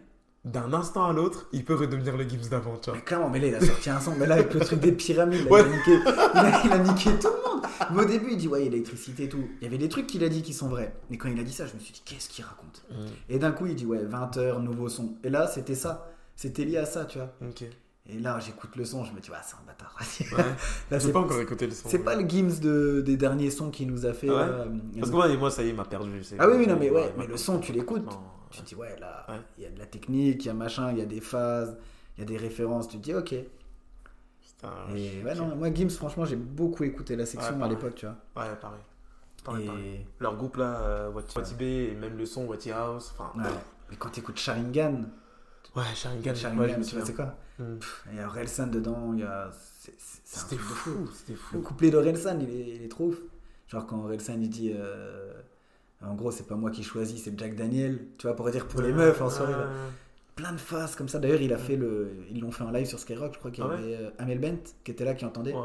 d'un instant à l'autre, il peut redevenir le Gims d'avant, tu vois. Mais clairement, mais là, il a sorti un son. Mais là, avec le truc des pyramides, là, Ouais. il, a niqué, il, a, il a niqué tout le monde. Mais au début, il dit, ouais, l'électricité et tout. Il y avait des trucs qu'il a dit qui sont vrais. Mais quand il a dit ça, je me suis dit, qu'est-ce qu'il raconte? Mm, Et d'un coup, il dit, ouais, 20h, nouveau son. Et là, c'était ça. C'était lié à ça, tu vois. Ok. Et là, j'écoute le son, je me dis, ouais, c'est un bâtard. Ouais. là, c'est pas encore écouté le son. c'est pas le Gims de, des derniers sons qu'il nous a fait. Ah ouais là. Parce que moi, moi, ça y est, il m'a perdu. Ah oui, oui, non, mais ouais, Ouais, mais le son, tu l'écoutes. Tu te dis, ouais, là, Ouais. il y a de la technique, il y a machin, il y a des phases, il y a des références. Tu te dis, ok. Putain, Et ouais, non, moi, Gims, franchement, j'ai beaucoup écouté la section Ouais, à l'époque, tu vois. Ouais, pareil. Pareil, Et- pareil. Leur groupe là, euh, Wati Watibé, et même le son Wati House. Enfin, Ouais. Mais quand t'écoutes Sharingan, ouais, Sharingan, Sharingan, ouais, tu vois, c'est quoi Mm. Pff, Il y a Orelsan dedans, il y a. C'était de fou, c'était Le fou. couplet d'Orelsan, il est, il est trop ouf. Genre quand Orelsan il dit. euh, En gros, c'est pas moi qui choisis, c'est Jack Daniel. Tu vois, pour dire pour les meufs en soirée. là. Plein de phases comme ça. D'ailleurs, il a fait le. Ils l'ont fait en live sur Skyrock, je crois qu'il y Ah avait euh, Amel Bent qui était là, qui entendait. Ouais.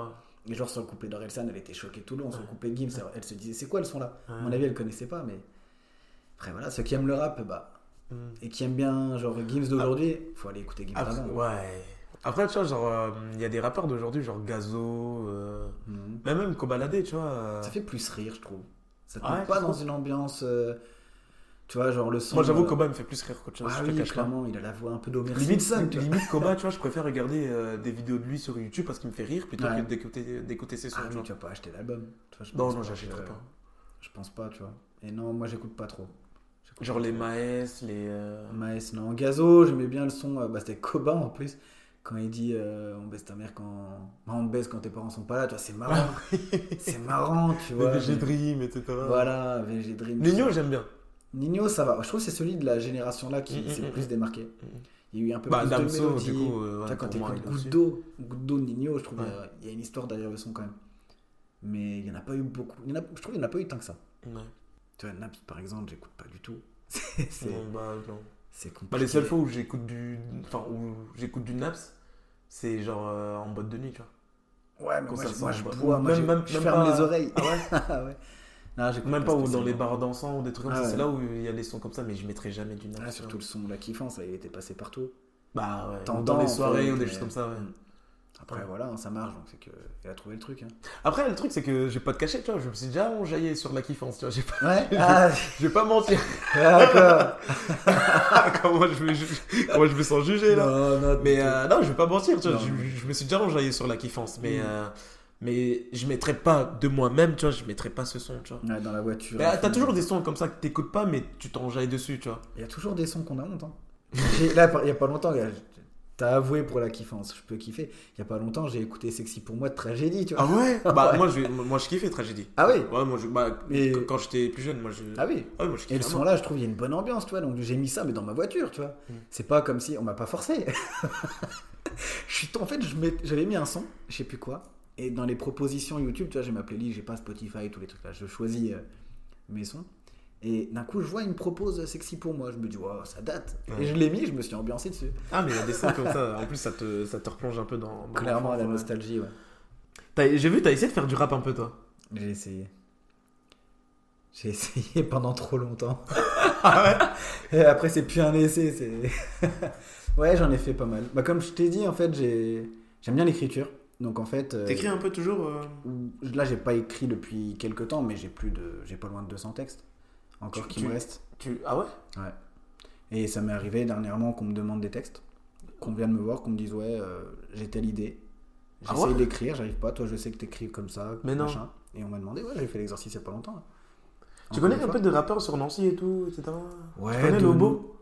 Et genre sur le couplet d'Orelsan, elle était choquée tout le long. Sur le couplet de Gims, elle, se disait c'est quoi le son là? À mon avis, elle connaissait pas, mais. Après voilà, ceux qui aiment le rap, bah. Mm. Et qui aiment bien genre Gims d'aujourd'hui, faut aller écouter Gims Après, ouais. Après, tu vois, genre, euh, il y a des rappeurs d'aujourd'hui, genre Gazo, euh, mais même Kobalade, tu vois. euh, Ça fait plus rire, je trouve. Ça te met pas dans une ambiance. euh, tu vois, genre le son. Moi, j'avoue, euh, Koba me fait plus rire qu'autre chose. Ah oui, clairement, il a la voix un peu d'Homer Limite, Simpson. limite Koba, tu vois, je préfère regarder euh, des vidéos de lui sur YouTube parce qu'il me fait rire plutôt Ouais. que d'écouter, d'écouter ses sons. Ah tu vas pas acheter l'album. Non, non, j'achèterai pas. Je pense pas, tu vois. Et non, moi j'écoute pas trop. Genre les. Maes, les. euh, Maes, non. Gazo, j'aimais bien le son. euh, bah, c'était Koba en plus. Quand il dit euh, on baisse ta mère quand. bah, on baisse quand tes parents sont pas là, tu vois, c'est marrant. c'est marrant, tu les vois. VG mais- Dream, etc. Voilà, VG Dream. Nino, j'aime bien. Nino, ça va. Je trouve que c'est celui de la génération là qui Mm, mm, s'est le mm, plus mm. démarqué. Mm. Il y a eu un peu Bah, plus de Damso, mélodie. du coup, euh, ouais, quand t'écoutes Goutte d'eau, Goutte d'eau de Nino, je trouve Ouais. qu'il y a- il y a une histoire derrière le son quand même. Mais il y en a pas eu beaucoup. Il y en a- je trouve qu'il n'y en a pas eu tant que ça. Ouais. Tu vois, Naps par exemple, j'écoute pas du tout. C'est bah, non. c'est compliqué. Bah, les seules fois où j'écoute du. Enfin, où j'écoute du Naps, c'est genre euh, en boîte de nuit, tu vois. Ouais, mais Quand moi, ça je, moi, je bois, moi, même- même- je même ferme pas- les oreilles. Ah ouais Ah ouais. Non, j'écoute Même pas ou dans les bars dansants ou des trucs comme Ah ça. C'est là où il y a des sons comme ça, mais je mettrai jamais du Naps. Ah, surtout le son, la kiffance, ça, il était passé partout. Bah ouais. Dans en soirées ou des choses comme ça, ouais. Après, Ouais. voilà, hein, ça marche, donc c'est qu'elle a trouvé le truc. hein. Après, le truc, c'est que je vais pas te cacher, tu vois, je me suis déjà enjaillé sur la kiffance, tu vois, j'ai pas- Ouais, ah, je vais pas mentir. d'accord. comment, je me, comment je me sens jugé là. Non, non, Mais euh, non, je vais pas mentir, tu vois, je, je me suis déjà enjaillé sur la kiffance, mais, Mm. euh, mais je mettrais pas de moi-même, tu vois, je mettrais pas ce son, tu vois. Ouais, dans la voiture. Euh, T'as toujours des sons comme ça que t'écoutes pas, mais tu t'enjailles dessus, tu vois. Il y a toujours des sons qu'on a honte. Hein. J'ai- Là, il y a pas longtemps, t'as avoué pour la kiffance, je peux kiffer. Il y a pas longtemps, j'ai écouté Sexy pour moi de tragédie, tu vois. ouais? Bah, Ouais. moi, je, moi, je kiffais Tragédie. Ah oui? Ouais, moi, je, bah, Mais- quand- j'étais plus jeune, moi, je. Ah oui Ouais, moi, je Et le son là, je trouve, il y a une bonne ambiance, tu vois. Donc j'ai mis ça, mais dans ma voiture, tu vois. Mm. C'est pas comme si on m'a pas forcé. je suis, en fait, j'avais mis un son, je sais plus quoi. Et dans les propositions YouTube, tu vois, j'ai ma playlist, j'ai pas Spotify, tous les trucs là. Je choisis euh, mes sons. Et d'un coup, je vois, il me propose Sexy pour moi. Je me dis, waouh, ça date. Ouais. Et je l'ai mis, je me suis ambiancé dessus. Ah, mais il y a des sons comme ça. En plus, ça te, ça te replonge un peu dans. dans Clairement, à la ouais. nostalgie, ouais. J'ai vu, t'as essayé de faire du rap un peu, toi? J'ai essayé. J'ai essayé pendant trop longtemps. Ah Et après, c'est plus un essai. C'est... ouais, j'en ai fait pas mal. Bah, comme je t'ai dit, en fait, j'ai... j'aime bien l'écriture. Donc, en fait. euh, T'écris un peu toujours euh, Là, j'ai pas écrit depuis quelques temps, mais j'ai plus de. J'ai pas loin de 200 textes. Encore Tu- qui tu- me restent. tu... Ah ouais? Et ça m'est arrivé dernièrement qu'on me demande des textes. Qu'on vienne me voir, qu'on me dise, ouais, euh, j'ai telle idée. Ah J'essaye ouais? d'écrire, j'arrive pas. Toi, je sais que t'écris comme ça. Mais non. machin. Et on m'a demandé, ouais, j'ai fait l'exercice il y a pas longtemps. Tu Encore connais une un fois. peu de rappeurs sur Nancy et tout, etc. Ouais, tu connais de- Lobo?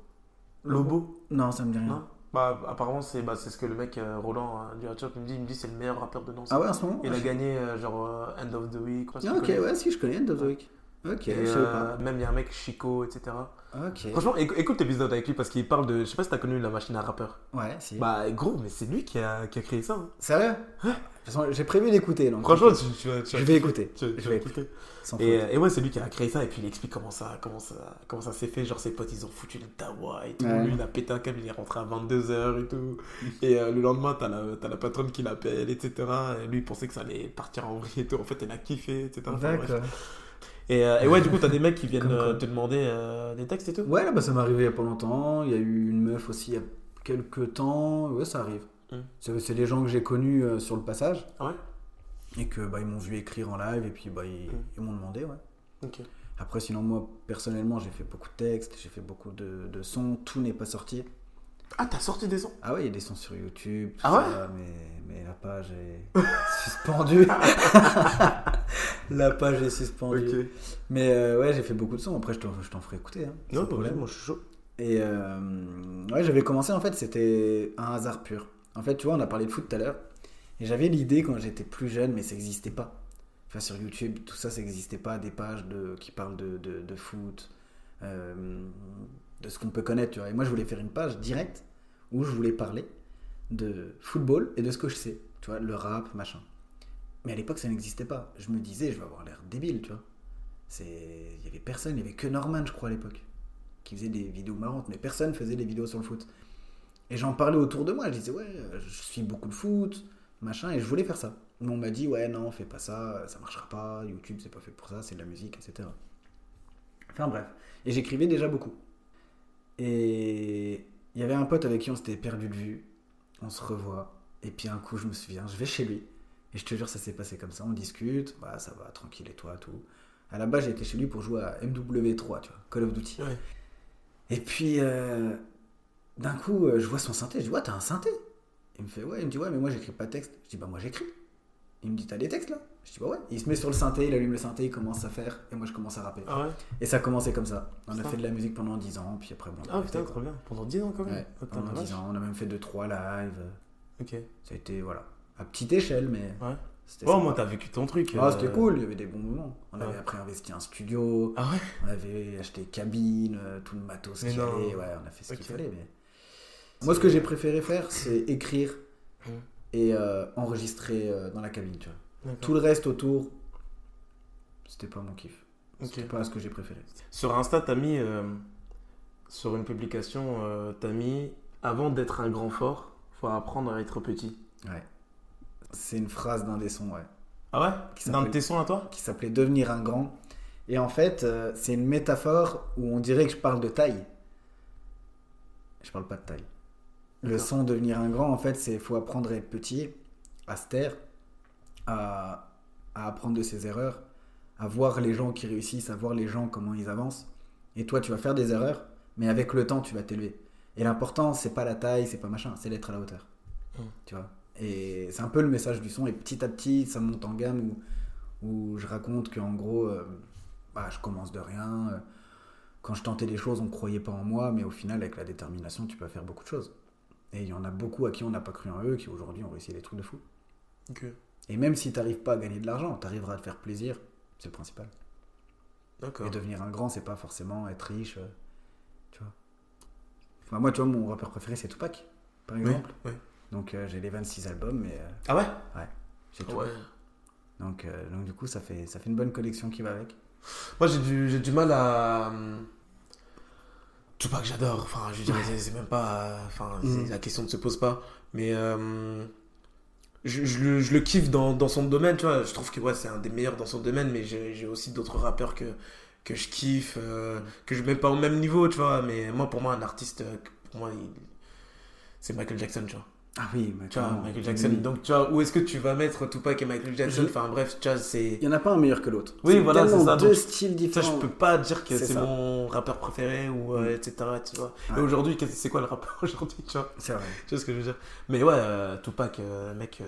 Lobo? Non, ça me dit rien. Non? Bah, apparemment, c'est bah, c'est ce que le mec euh, Roland euh, du Hatchop me dit. Il me dit c'est le meilleur rappeur de Nancy. Ah ouais, en ce moment? Il Ah, a je- gagné euh, genre euh, End of the Week. quoi, si Ah, tu ok, connais. ouais, si, je connais End of the Week. Ok, Et, je sais euh, même il y a un mec Chico, etc. Ok. Franchement, éc- écoute l'épisode avec lui parce qu'il parle de. Je sais pas si t'as connu la machine à rappeur. Ouais, si. Bah, gros, mais c'est lui qui a, qui a créé ça. hein. Sérieux? De toute façon, j'ai prévu d'écouter. Franchement, tu, tu vas, tu vas je vais écouter. Tu, Je vais Et, faute. euh, et ouais, c'est lui qui a créé ça et puis il explique comment ça, comment ça, comment ça s'est fait. Genre ses potes ils ont foutu le tawa et tout. Ouais. Lui il a pété un câble, il est rentré à 22h et tout. Et euh, le lendemain, t'as la, la patronne qui l'appelle, etc. Et lui il pensait que ça allait partir en vrille et tout. En fait, elle a kiffé, etc. Enfin. D'accord. Et, euh, et ouais, du coup, t'as des mecs qui viennent euh, te demander euh, des textes et tout. Ouais, bah, ça m'est arrivé il y a pas longtemps. Il y a eu une meuf aussi il y a quelques temps. Ouais, ça arrive. Mm. C'est des gens que j'ai connus sur le passage Ah ouais? Et que bah, ils m'ont vu écrire en live et puis bah, ils, Mm. ils m'ont demandé, ouais. Ok. Après, sinon, moi, personnellement, j'ai fait beaucoup de textes, j'ai fait beaucoup de, de sons. Tout n'est pas sorti. Ah, t'as sorti des sons? Ah ouais, il y a des sons sur YouTube, Ah ça, mais, mais la page est suspendue. la page est suspendue. Mais euh, ouais, j'ai fait beaucoup de sons. Après, je t'en, ferai écouter. Hein, Non, sans problème. moi je suis chaud. Et euh, ouais, j'avais commencé en fait, c'était un hasard pur. En fait, tu vois, on a parlé de foot tout à l'heure. Et j'avais l'idée quand j'étais plus jeune, mais ça n'existait pas. Enfin, sur YouTube, tout ça, ça n'existait pas. Des pages de, qui parlent de, de, de foot, euh, de ce qu'on peut connaître, tu vois. Et moi, je voulais faire une page directe où je voulais parler de football et de ce que je sais. Tu vois, le rap, machin. Mais à l'époque, ça n'existait pas. Je me disais, je vais avoir l'air débile, tu vois. Il y avait personne, il y avait que Norman, je crois, à l'époque, qui faisait des vidéos marrantes, mais personne faisait des vidéos sur le foot. Et j'en parlais autour de moi, je disais, ouais, je suis beaucoup de foot, machin, et je voulais faire ça. Mais on m'a dit, ouais, non, fais pas ça, ça marchera pas, YouTube, c'est pas fait pour ça, c'est de la musique, etc. Enfin bref. Et j'écrivais déjà beaucoup. Et il y avait un pote avec qui on s'était perdu de vue, on se revoit, et puis un coup, je me souviens, je vais chez lui, et je te jure, ça s'est passé comme ça, on discute, bah ça va, tranquille, et toi, tout. À la base, j'étais chez lui pour jouer à MW3, tu vois, Call of Duty. Ouais. Et puis, euh, d'un coup, euh, je vois son synthé. Je dis, ouais, t'as un synthé Il me fait, ouais. Il me dit, ouais, mais moi, j'écris pas de texte. Je dis, bah, moi, j'écris. Il me dit, t'as des textes là? Je dis, bah, ouais. Il se met sur le synthé, il allume le synthé, il commence à faire. Et moi, je commence à rapper. Ah ouais Et ça a commencé comme ça. On a fait de la musique pendant 10 ans, puis après, bon, Ah putain, trop bien. Pendant 10 ans quand même Ouais, pendant la 10 vache. ans. On a même fait 2-3 lives. Ok. Ça a été, voilà, à petite échelle, mais. Ouais. C'était Bon, sympa. moi t'as vécu ton truc. Ah, euh, c'était cool, il y avait des bons moments. On avait après investi un studio, Ah ouais on avait acheté cabine, euh, tout le matos qu'il fallait. Ouais, on a fait ce qu'il fallait. Mais... Moi, ce que j'ai préféré faire, c'est écrire Mhm. et euh, enregistrer euh, dans la cabine, tu vois. Tout le reste autour, c'était pas mon kiff. C'était pas ce que j'ai préféré. Sur Insta, t'as mis. euh, sur une publication, euh, t'as mis. Avant d'être un grand fort, faut apprendre à être petit. Ouais. C'est une phrase d'un des sons, ouais. Ah ouais? Qui Dans s'appelle- tes sons à toi? Qui s'appelait Devenir un grand. Et en fait, euh, c'est une métaphore où on dirait que je parle de taille. Je parle pas de taille. Le son devenir un grand, en fait, c'est faut apprendre à être petit. à se taire, à, à apprendre de ses erreurs, à voir les gens qui réussissent, à voir les gens comment ils avancent. Et toi, tu vas faire des erreurs, mais avec le temps, tu vas t'élever. Et l'important, c'est pas la taille, c'est pas machin, c'est d'être à la hauteur. Mm. Tu vois Et c'est un peu le message du son. Et petit à petit, ça monte en gamme où, où je raconte qu'en gros, euh, bah, je commence de rien. euh, quand je tentais des choses, on croyait pas en moi, mais au final, avec la détermination, tu peux faire beaucoup de choses. Et il y en a beaucoup à qui on n'a pas cru en eux, qui aujourd'hui ont réussi des trucs de fou. Ok. Et même si tu n'arrives pas à gagner de l'argent, tu arriveras à te faire plaisir, c'est le principal. D'accord. Et devenir un grand, c'est pas forcément être riche, euh, tu vois. Enfin, moi, tu vois, mon rappeur préféré, c'est Tupac, par exemple. oui. Donc, euh, j'ai les 26 albums, mais euh, Ah ouais? c'est tout. Ouais. Donc, euh, donc, du coup, ça fait, ça fait une bonne collection qui va avec. Moi, j'ai du, j'ai du mal à. Tout que j'adore. Enfin, je veux dire, c'est- c'est même pas. Enfin, c'est- Mhm. la question ne se pose pas. Mais. euh, je, je le, je le kiffe dans, dans son domaine, tu vois. Je trouve que ouais, c'est un des meilleurs dans son domaine, mais j'ai aussi d'autres rappeurs que, que je kiffe, euh, que je mets pas au même niveau, tu vois. Mais moi, pour moi, un artiste, euh, pour moi, c'est Michael Jackson, tu vois. Ah oui, mais Tu vois. Michael Jackson. Oui. Donc, tu vois, où est-ce que tu vas mettre Tupac et Michael Jackson Je- Enfin, bref, tu vois, c'est. Il n'y en a pas un meilleur que l'autre. Oui, voilà, c'est ça, deux donc, styles Ça, différents. je peux pas dire que C'est ça. mon rappeur préféré ou euh, etc. Tu vois. Ouais. Et aujourd'hui, c'est quoi le rappeur aujourd'hui Tu vois? C'est vrai, Tu vois ce que je veux dire? Mais ouais, euh, Tupac, euh, mec.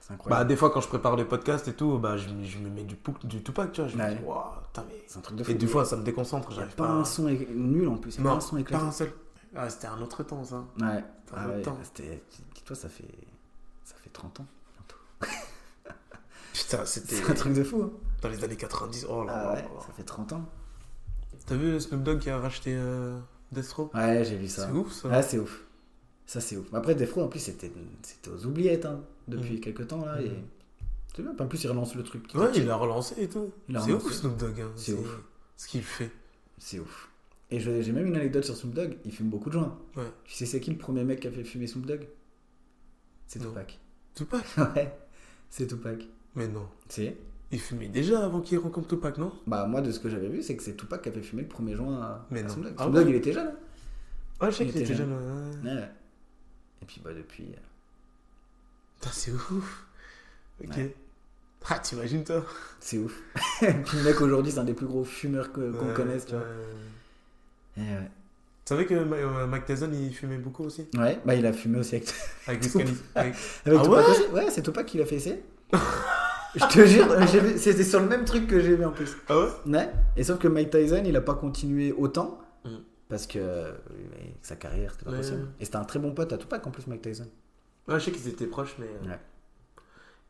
c'est bah, incroyable. des fois, quand je prépare les podcasts et tout, bah, je, me- je me mets du, Tupac, tu vois. Je me dis, waouh, putain, mais. c'est un truc de fou. Et des fois, ça me déconcentre. J'arrive pas pas un son nul en plus. A pas Non, un son pas éclaté. un seul. Ah, c'était un autre temps, ça. Ouais. Ah ouais, temps. c'était- Dis-toi, ça fait... ça fait 30 ans. bientôt. Putain, c'était C'est un truc de fou. hein. dans les années 90. Oh là Ah là ouais, là. ça fait 30 ans. T'as vu Snoop Dogg qui a racheté euh, Ouais, j'ai vu ça. C'est ouf, ça. Ouais, c'est ouf. Ça, c'est ouf. Après, fois, en plus, c'était c'était aux oubliettes hein, depuis Mm. quelques temps. là. Et... Mm. Tu vois, en plus, il relance le truc. Ouais, il a relancé et tout. C'est ouf Snoop Dogg. hein. C'est ouf. Ce qu'il fait. C'est ouf. Et j'ai même une anecdote sur Snoop Dogg. Il fume beaucoup de joints. Ouais. Tu sais, c'est qui le premier mec qui a fait fumer Snoop Dogg? C'est. Tupac. Tupac? Ouais, c'est Tupac. Mais non. C'est Il fumait déjà avant qu'il rencontre Tupac, non? Bah, moi, de ce que j'avais vu, c'est que c'est Tupac qui a fait fumer le premier joint à, Mais à. Snoop Dogg. Ah Snoop ouais Dogg, il était jeune. hein. Ouais, je sais Il qu'il était était jeune. jeune. ouais. Ouais. Et puis, bah, depuis. euh, Putain, c'est ouf. Ok. Ouais. Ah, t'imagines toi? C'est ouf. Et puis, le mec, aujourd'hui, c'est un des plus gros fumeurs qu'on connaisse, tu vois. Et ouais. Tu savais que Ma- euh, Mike Tyson il fumait beaucoup aussi? Ouais, bah il a fumé aussi avec, Avec Tupac. Avec- avec Ah Tupac ouais? aussi. Ouais, c'est Tupac qui l'a fait essayer. Je te jure, c'était sur le même truc que j'ai vu en plus. Ah ouais? Ouais. Et sauf que Mike Tyson, il a pas continué autant Mm. parce que euh, sa carrière, c'était pas Ouais. possible. Et c'était un très bon pote à Tupac en plus, Mike Tyson. Ouais, je sais qu'ils étaient proches, mais. euh, Ouais.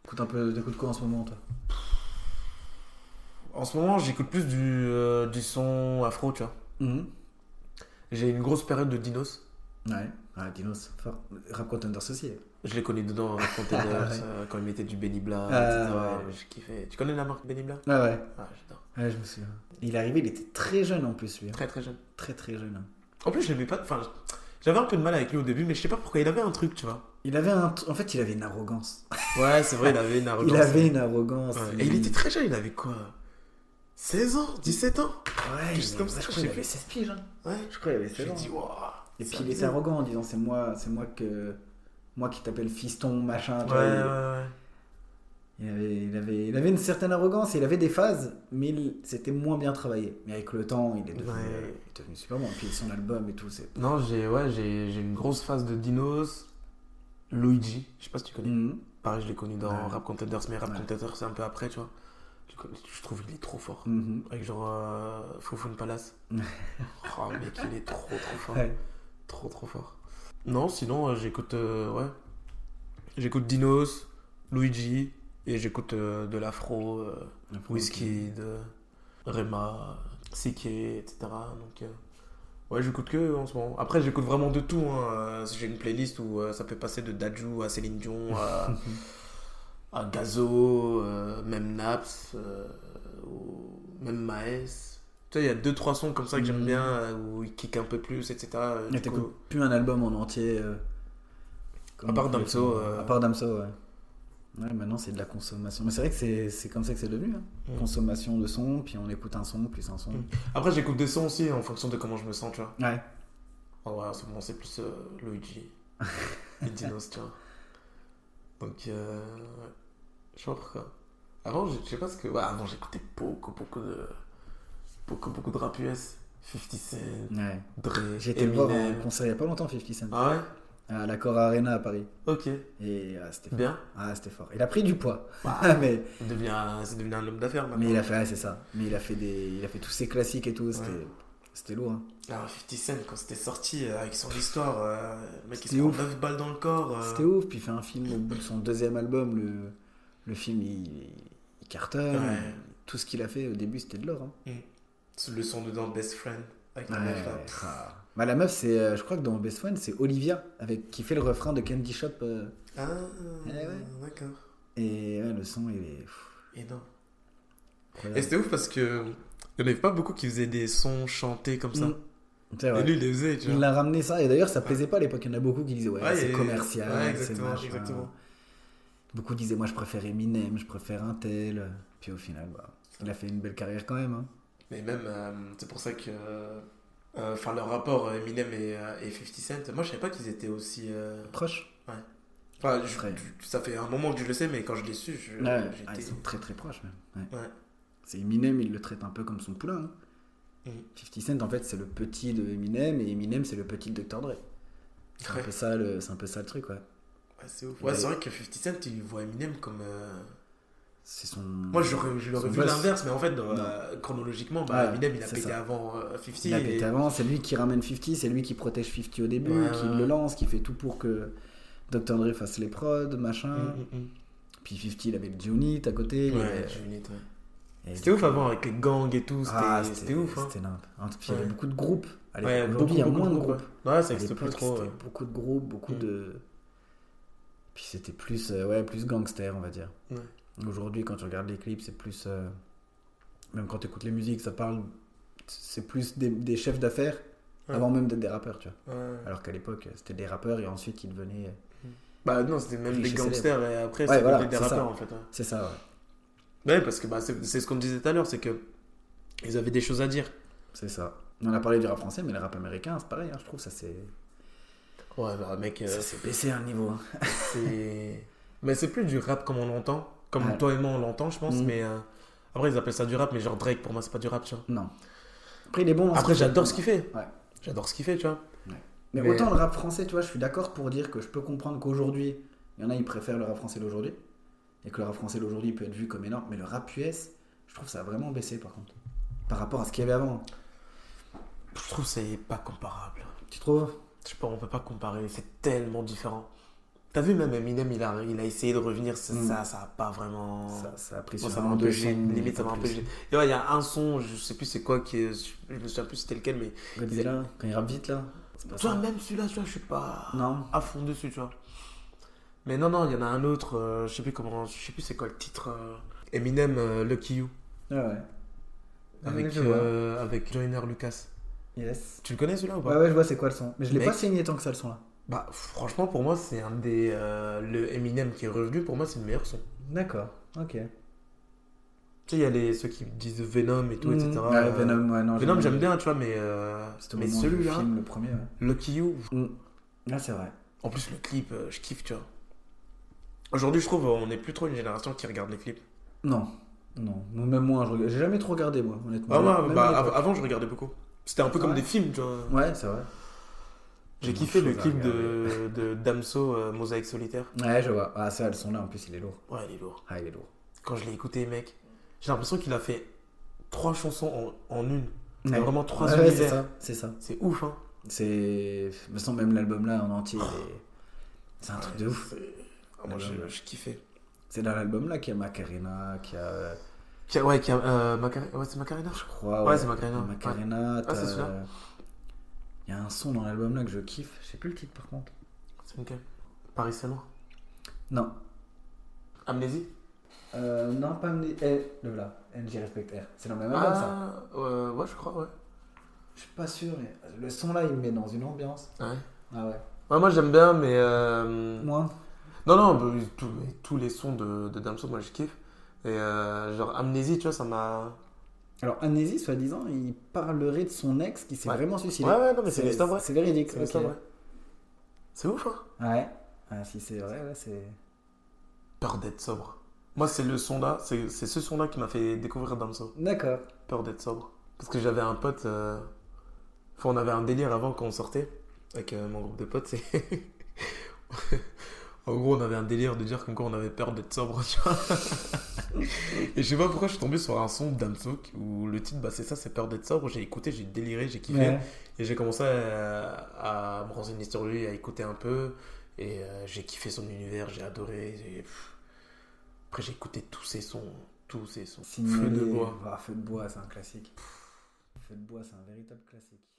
Écoute un peu d'écoute quoi en ce moment, toi? En ce moment, j'écoute plus du, euh, du son afro, tu vois. Mhm. J'ai une grosse période de Dinos. Ouais. Ah, Dinos, fort. Rap Contenders aussi. Je l'ai connu dedans hein, t'étais, Ouais. euh, quand il mettait du Benny Bla, Ah, etc. ouais. Je kiffais. Tu connais la marque Benny Bla Ah ouais. Ah, j'adore. Ouais, je me souviens. Il est arrivé, il était très jeune en plus, lui. hein. Très très jeune. Très très jeune. hein. En plus, je l'aimais pas. Enfin, j'avais un peu de mal avec lui au début, mais je sais pas pourquoi. Il avait un truc, tu vois. Il avait un. En fait, il avait une arrogance. Ouais, c'est vrai, il avait une arrogance. Il avait une arrogance. Ouais. Et il était très jeune, il avait quoi? 16 ans 17 ans Ouais, Juste comme ça, je crois qu'il avait plus. 16 piges. hein. Ouais. Je crois qu'il avait Je 16 me ans. waouh Et puis il était arrogant en disant c'est moi, c'est moi que. Moi qui t'appelle fiston, machin. tu Ouais, vois, ouais, il- ouais. Il avait, il, avait, il avait une certaine arrogance, il avait des phases, mais il- c'était moins bien travaillé. Mais avec le temps, il est devenu, Ouais. euh, il est devenu super bon. Et puis son album et tout, c'est. Non, j'ai ouais, j'ai j'ai une grosse phase de Dinos. Luigi, je sais pas si tu connais. Mhm. Pareil, je l'ai connu dans Ouais. Rap Contenders, mais Rap Ouais. Contenders, c'est un peu après, tu vois. Je, trouve qu'il est trop fort. Mhm. Avec genre euh, Foufoune Palace. oh, mec, il est trop trop fort. Ouais. Trop trop fort. Non, sinon, euh, j'écoute. euh, ouais. J'écoute Dinos, Luigi, et j'écoute euh, de l'afro, Whisky, de Rema, CK, etc. Donc, ouais, j'écoute que en ce moment. Après, j'écoute vraiment de tout. hein. J'ai une playlist où ça peut passer de Daju à Céline Dion à, à Gazo, euh, même Naps, euh, ou même Maes. Tu sais, il y a deux trois sons comme ça que j'aime Mhm. bien euh, où ils kick un peu plus, etc. Mais du coup- t'écoutes plus un album en entier. À part Damso. À part Damso, ouais. Ouais, maintenant c'est de la consommation. Mais c'est vrai que c'est comme ça que c'est devenu. hein. Mm. Consommation de son, puis on écoute un son, plus un son. Mm. Après, j'écoute des sons aussi en fonction de comment je me sens, tu vois. Ouais. En vrai, en ce moment, c'est plus Luigi et Dinos, tu vois. Donc, euh. Je sais pas pourquoi. Avant, je je sais pas ce que. Ouais, avant, j'écoutais beaucoup, beaucoup de. Beaucoup, beaucoup de rap US. 50 Cent, Ouais. Dre, J'ai été voir en concert il y a pas longtemps, 50 Cent. Ah ouais? À l'Accor Arena à Paris. Ok. Et ah, c'était fort. Bien. Ah, c'était fort. Il a pris du poids. Bah, mais, il devient un- c'est devenu un homme d'affaires maintenant. mais il a fait, ouais, c'est ça. Mais il a fait des, il a fait tous ses classiques et tout. C'était, Ouais. c'était lourd. hein. Alors, 50 Cent, quand c'était sorti euh, avec son histoire, euh, le mec il se prend ouf. 9 balles dans le corps. euh, C'était ouf. Puis il fait un film au bout de son deuxième album. Le, le film, il, il cartonne. Ouais. Tout ce qu'il a fait au début, c'était de l'or. hein. Le son dedans, Best Friend. Avec la Ouais, meuf là. ah. Bah, la meuf, c'est, euh, je crois que dans Best Friend, c'est Olivia avec qui fait le refrain de Candy Shop. euh, Ah, Eh ouais. d'accord. et le son, il est. pff, Énorme. incroyable. Et c'était ouf parce que il n'y en avait pas beaucoup qui faisaient des sons chantés comme ça. Mm. Vrai. Et lui, il les faisait, tu Il a ramené ça, et d'ailleurs ça plaisait pas à l'époque. Il y en a beaucoup qui disaient ouais, Ouais, c'est commercial, ouais, c'est machin. exactement. Beaucoup disaient moi je préfère Eminem, je préfère un tel. Puis au final, bah, il a fait une belle carrière quand même. hein. Mais même, euh, c'est pour ça que. euh, Enfin, leur rapport euh, Eminem et, euh, et 50 Cent, moi je savais pas qu'ils étaient aussi. euh, Proche Enfin, je- ça fait un moment que je le sais, mais quand je l'ai su, je- Ouais, j'étais. ah, ils sont très très proches même. Ouais. Ouais. C'est Eminem, il le traite un peu comme son poulain. hein. Mhm. 50 Cent en fait c'est le petit de Eminem et Eminem c'est le petit de Dr. Dre. C'est Ouais. un peu ça le, c'est un peu ça le truc ouais. Ouais, c'est ouf. Ouais, c'est vrai que 50 Cent, il voit Eminem comme. euh, C'est son. Moi, j'aurais je l'aurais vu l'inverse, mais en fait, dans, euh, chronologiquement, bah, Ouais, Eminem, il a pété ça. avant euh, 50. Il a et- pété avant, c'est lui qui ramène 50, c'est lui qui protège 50 au début, Ouais, qui le lance, qui fait tout pour que Dr. Dre fasse les prods, machin. Mm, mm, mm. Puis 50, il avait le G-Unit à côté. il Ouais, avait- une idée, ouais. C'était ouf avant avec les gangs et tout, c'était Ah, c'était ouf. Hein. C'était nimp. Hein, Puis il y avait beaucoup de groupes. À Ouais, l'époque. beaucoup, Aujourd'hui, il y a beaucoup moins de groupes. Ouais, Ouais, ça plus trop. c'était ouais. beaucoup de groupes, beaucoup Mm. de. Puis c'était plus, euh, ouais, plus gangster, on va dire. Aujourd'hui, quand tu regardes les clips, c'est plus. euh, Même quand tu écoutes les musiques, ça parle. C'est plus des, des chefs d'affaires avant même d'être des rappeurs, tu vois. Alors qu'à l'époque, c'était des rappeurs et ensuite ils devenaient. Bah non, c'était même des gangsters et après, Ouais, c'est voilà, devenu des ça. rappeurs en fait. C'est ça, ouais. Ouais, parce que bah, c'est ce qu'on disait tout à l'heure, c'est que ils avaient des choses à dire. C'est ça. On a parlé du rap français, mais le rap américain, c'est pareil, hein, je trouve ça c'est. Ouais, bah mec, euh, Ça s'est baissé un niveau. hein. Mais c'est plus du rap comme on l'entend, comme Ouais. toi et moi on l'entend, je pense, Mm. mais. euh, Après, ils appellent ça du rap, mais genre Drake, pour moi, c'est pas du rap, tu vois. Non. Après, il est bon. Après, j'adore ce qu'il fait. Ouais. J'adore ce qu'il fait, tu vois. Mais, Mais- autant le rap français, tu vois, je suis d'accord pour dire que je peux comprendre qu'aujourd'hui, il y en a, ils préfèrent le rap français d'aujourd'hui. Et que le rap français d'aujourd'hui peut être vu comme énorme. Mais le rap US, je trouve ça a vraiment baissé par contre. Par rapport à ce qu'il y avait avant. Je trouve que c'est pas comparable. Tu trouves? Je sais pas, on peut pas comparer, c'est tellement différent. T'as vu, même Eminem, il a, il a essayé de revenir, ça, Mm. ça, ça a pas vraiment. ça, ça a pris sur ça un m'a un deux peu gêné. sons, Limite, ça m'a un peu gêné. Ouais, Il y a un son, je sais plus c'est quoi, qui est, je me souviens plus c'était lequel, mais. Godzilla, quand il rappe vite là. Ça. même celui-là, tu vois, je suis pas Non. à fond dessus, tu vois. Mais non, non, il y en a un autre, euh, je sais plus comment, je sais plus c'est quoi le titre. euh, Eminem, euh, Lucky You, Ah ouais. avec, je vois. euh, avec Joyner Lucas. Yes. Tu le connais celui-là ou pas? Ouais, ouais, je vois c'est quoi le son. Mais je l'ai Mec. pas saigné tant que ça le son là. Bah, franchement, pour moi, c'est un des. euh, le Eminem qui est revenu, pour moi, c'est le meilleur son. D'accord. Ok. Tu sais, il y a les, ceux qui disent Venom et tout, etc. Mm. Ouais, Euh, Venom, ouais, non. Venom, j'aime bien, tu vois, mais, euh, C'était mais celui-là, film, le premier. Ouais. Lucky You, Ah, c'est vrai. en plus, le clip, euh, je kiffe, tu vois. Aujourd'hui, je trouve, on n'est plus trop une génération qui regarde les clips. Non. Non. Même moi, je j'ai jamais trop regardé moi, honnêtement. Ah, moi, bah, avant, je regardais beaucoup. C'était un peu comme Ouais. des films, tu vois. Ouais, c'est vrai. J'ai kiffé de le clip de, de Damso, euh, Mosaïque solitaire. Ouais, je vois. Ah, ça, le son là, en plus, il est lourd. Ouais, il est lourd. Ah, il est lourd. Quand je l'ai écouté, mec, j'ai l'impression qu'il a fait trois chansons en, en une. Il y a Ouais. vraiment trois Ouais, c'est univers. ça. C'est ça. C'est ouf, hein. C'est. Me semble même l'album là en entier. C'est un truc de ouf. Ah, moi, je, ouais. je kiffais. C'est dans l'album là qu'il y a Macarena, qu'il y a. Qui a- ouais, qui a, euh, Macar- ouais, c'est Macarena, je crois. crois. Ouais, c'est Macarena. Ouais. Macarena. Ah, c'est. Il y a un son dans l'album là que je kiffe. Je sais plus le titre par contre. C'est lequel? Paris c'est noir. Non. Amnésie? Euh, non, pas Amné- Eh, le là. NJ Respect R. C'est dans le même album ça. Ah, euh, ouais, je crois, ouais. Je suis pas sûr, mais le son là il me met dans une ambiance. Ouais? Ah ouais. Ouais, moi j'aime bien, mais. euh, Moi Non, non, bah, tous, mais tous les sons de, de Damso, moi je kiffe. Et euh, genre Amnésie, tu vois, ça m'a. Alors, Amnésie, soi-disant, il parlerait de son ex qui s'est Ouais. vraiment suicidé. Ouais, ouais, non, mais c'est l'histoire vraie. C'est véridique. C'est ok. l'histoire vraie. C'est ouf, hein Ouais. Ah, si c'est vrai, ouais, c'est. Peur d'être sobre. Moi, c'est le son là, c'est c'est ce son là qui m'a fait découvrir Damso. D'accord. Peur d'être sobre. Parce que j'avais un pote. euh, Enfin, on avait un délire avant quand on sortait avec euh, mon groupe de potes. en gros, on avait un délire de dire qu'en quoi on avait peur d'être sobre. Tu vois Et je sais pas pourquoi je suis tombé sur un son d'Amso où le titre, bah, c'est ça, c'est peur d'être sobre. J'ai écouté, j'ai déliré, j'ai kiffé. Ouais. Et j'ai commencé à, à me renseigner sur lui, à écouter un peu. Et euh, j'ai kiffé son univers, j'ai adoré. Et, Après, j'ai écouté tous ses sons. Tous ses sons. Feu de bois. Ah, feu de bois, c'est un classique. Feu de bois, c'est un véritable classique.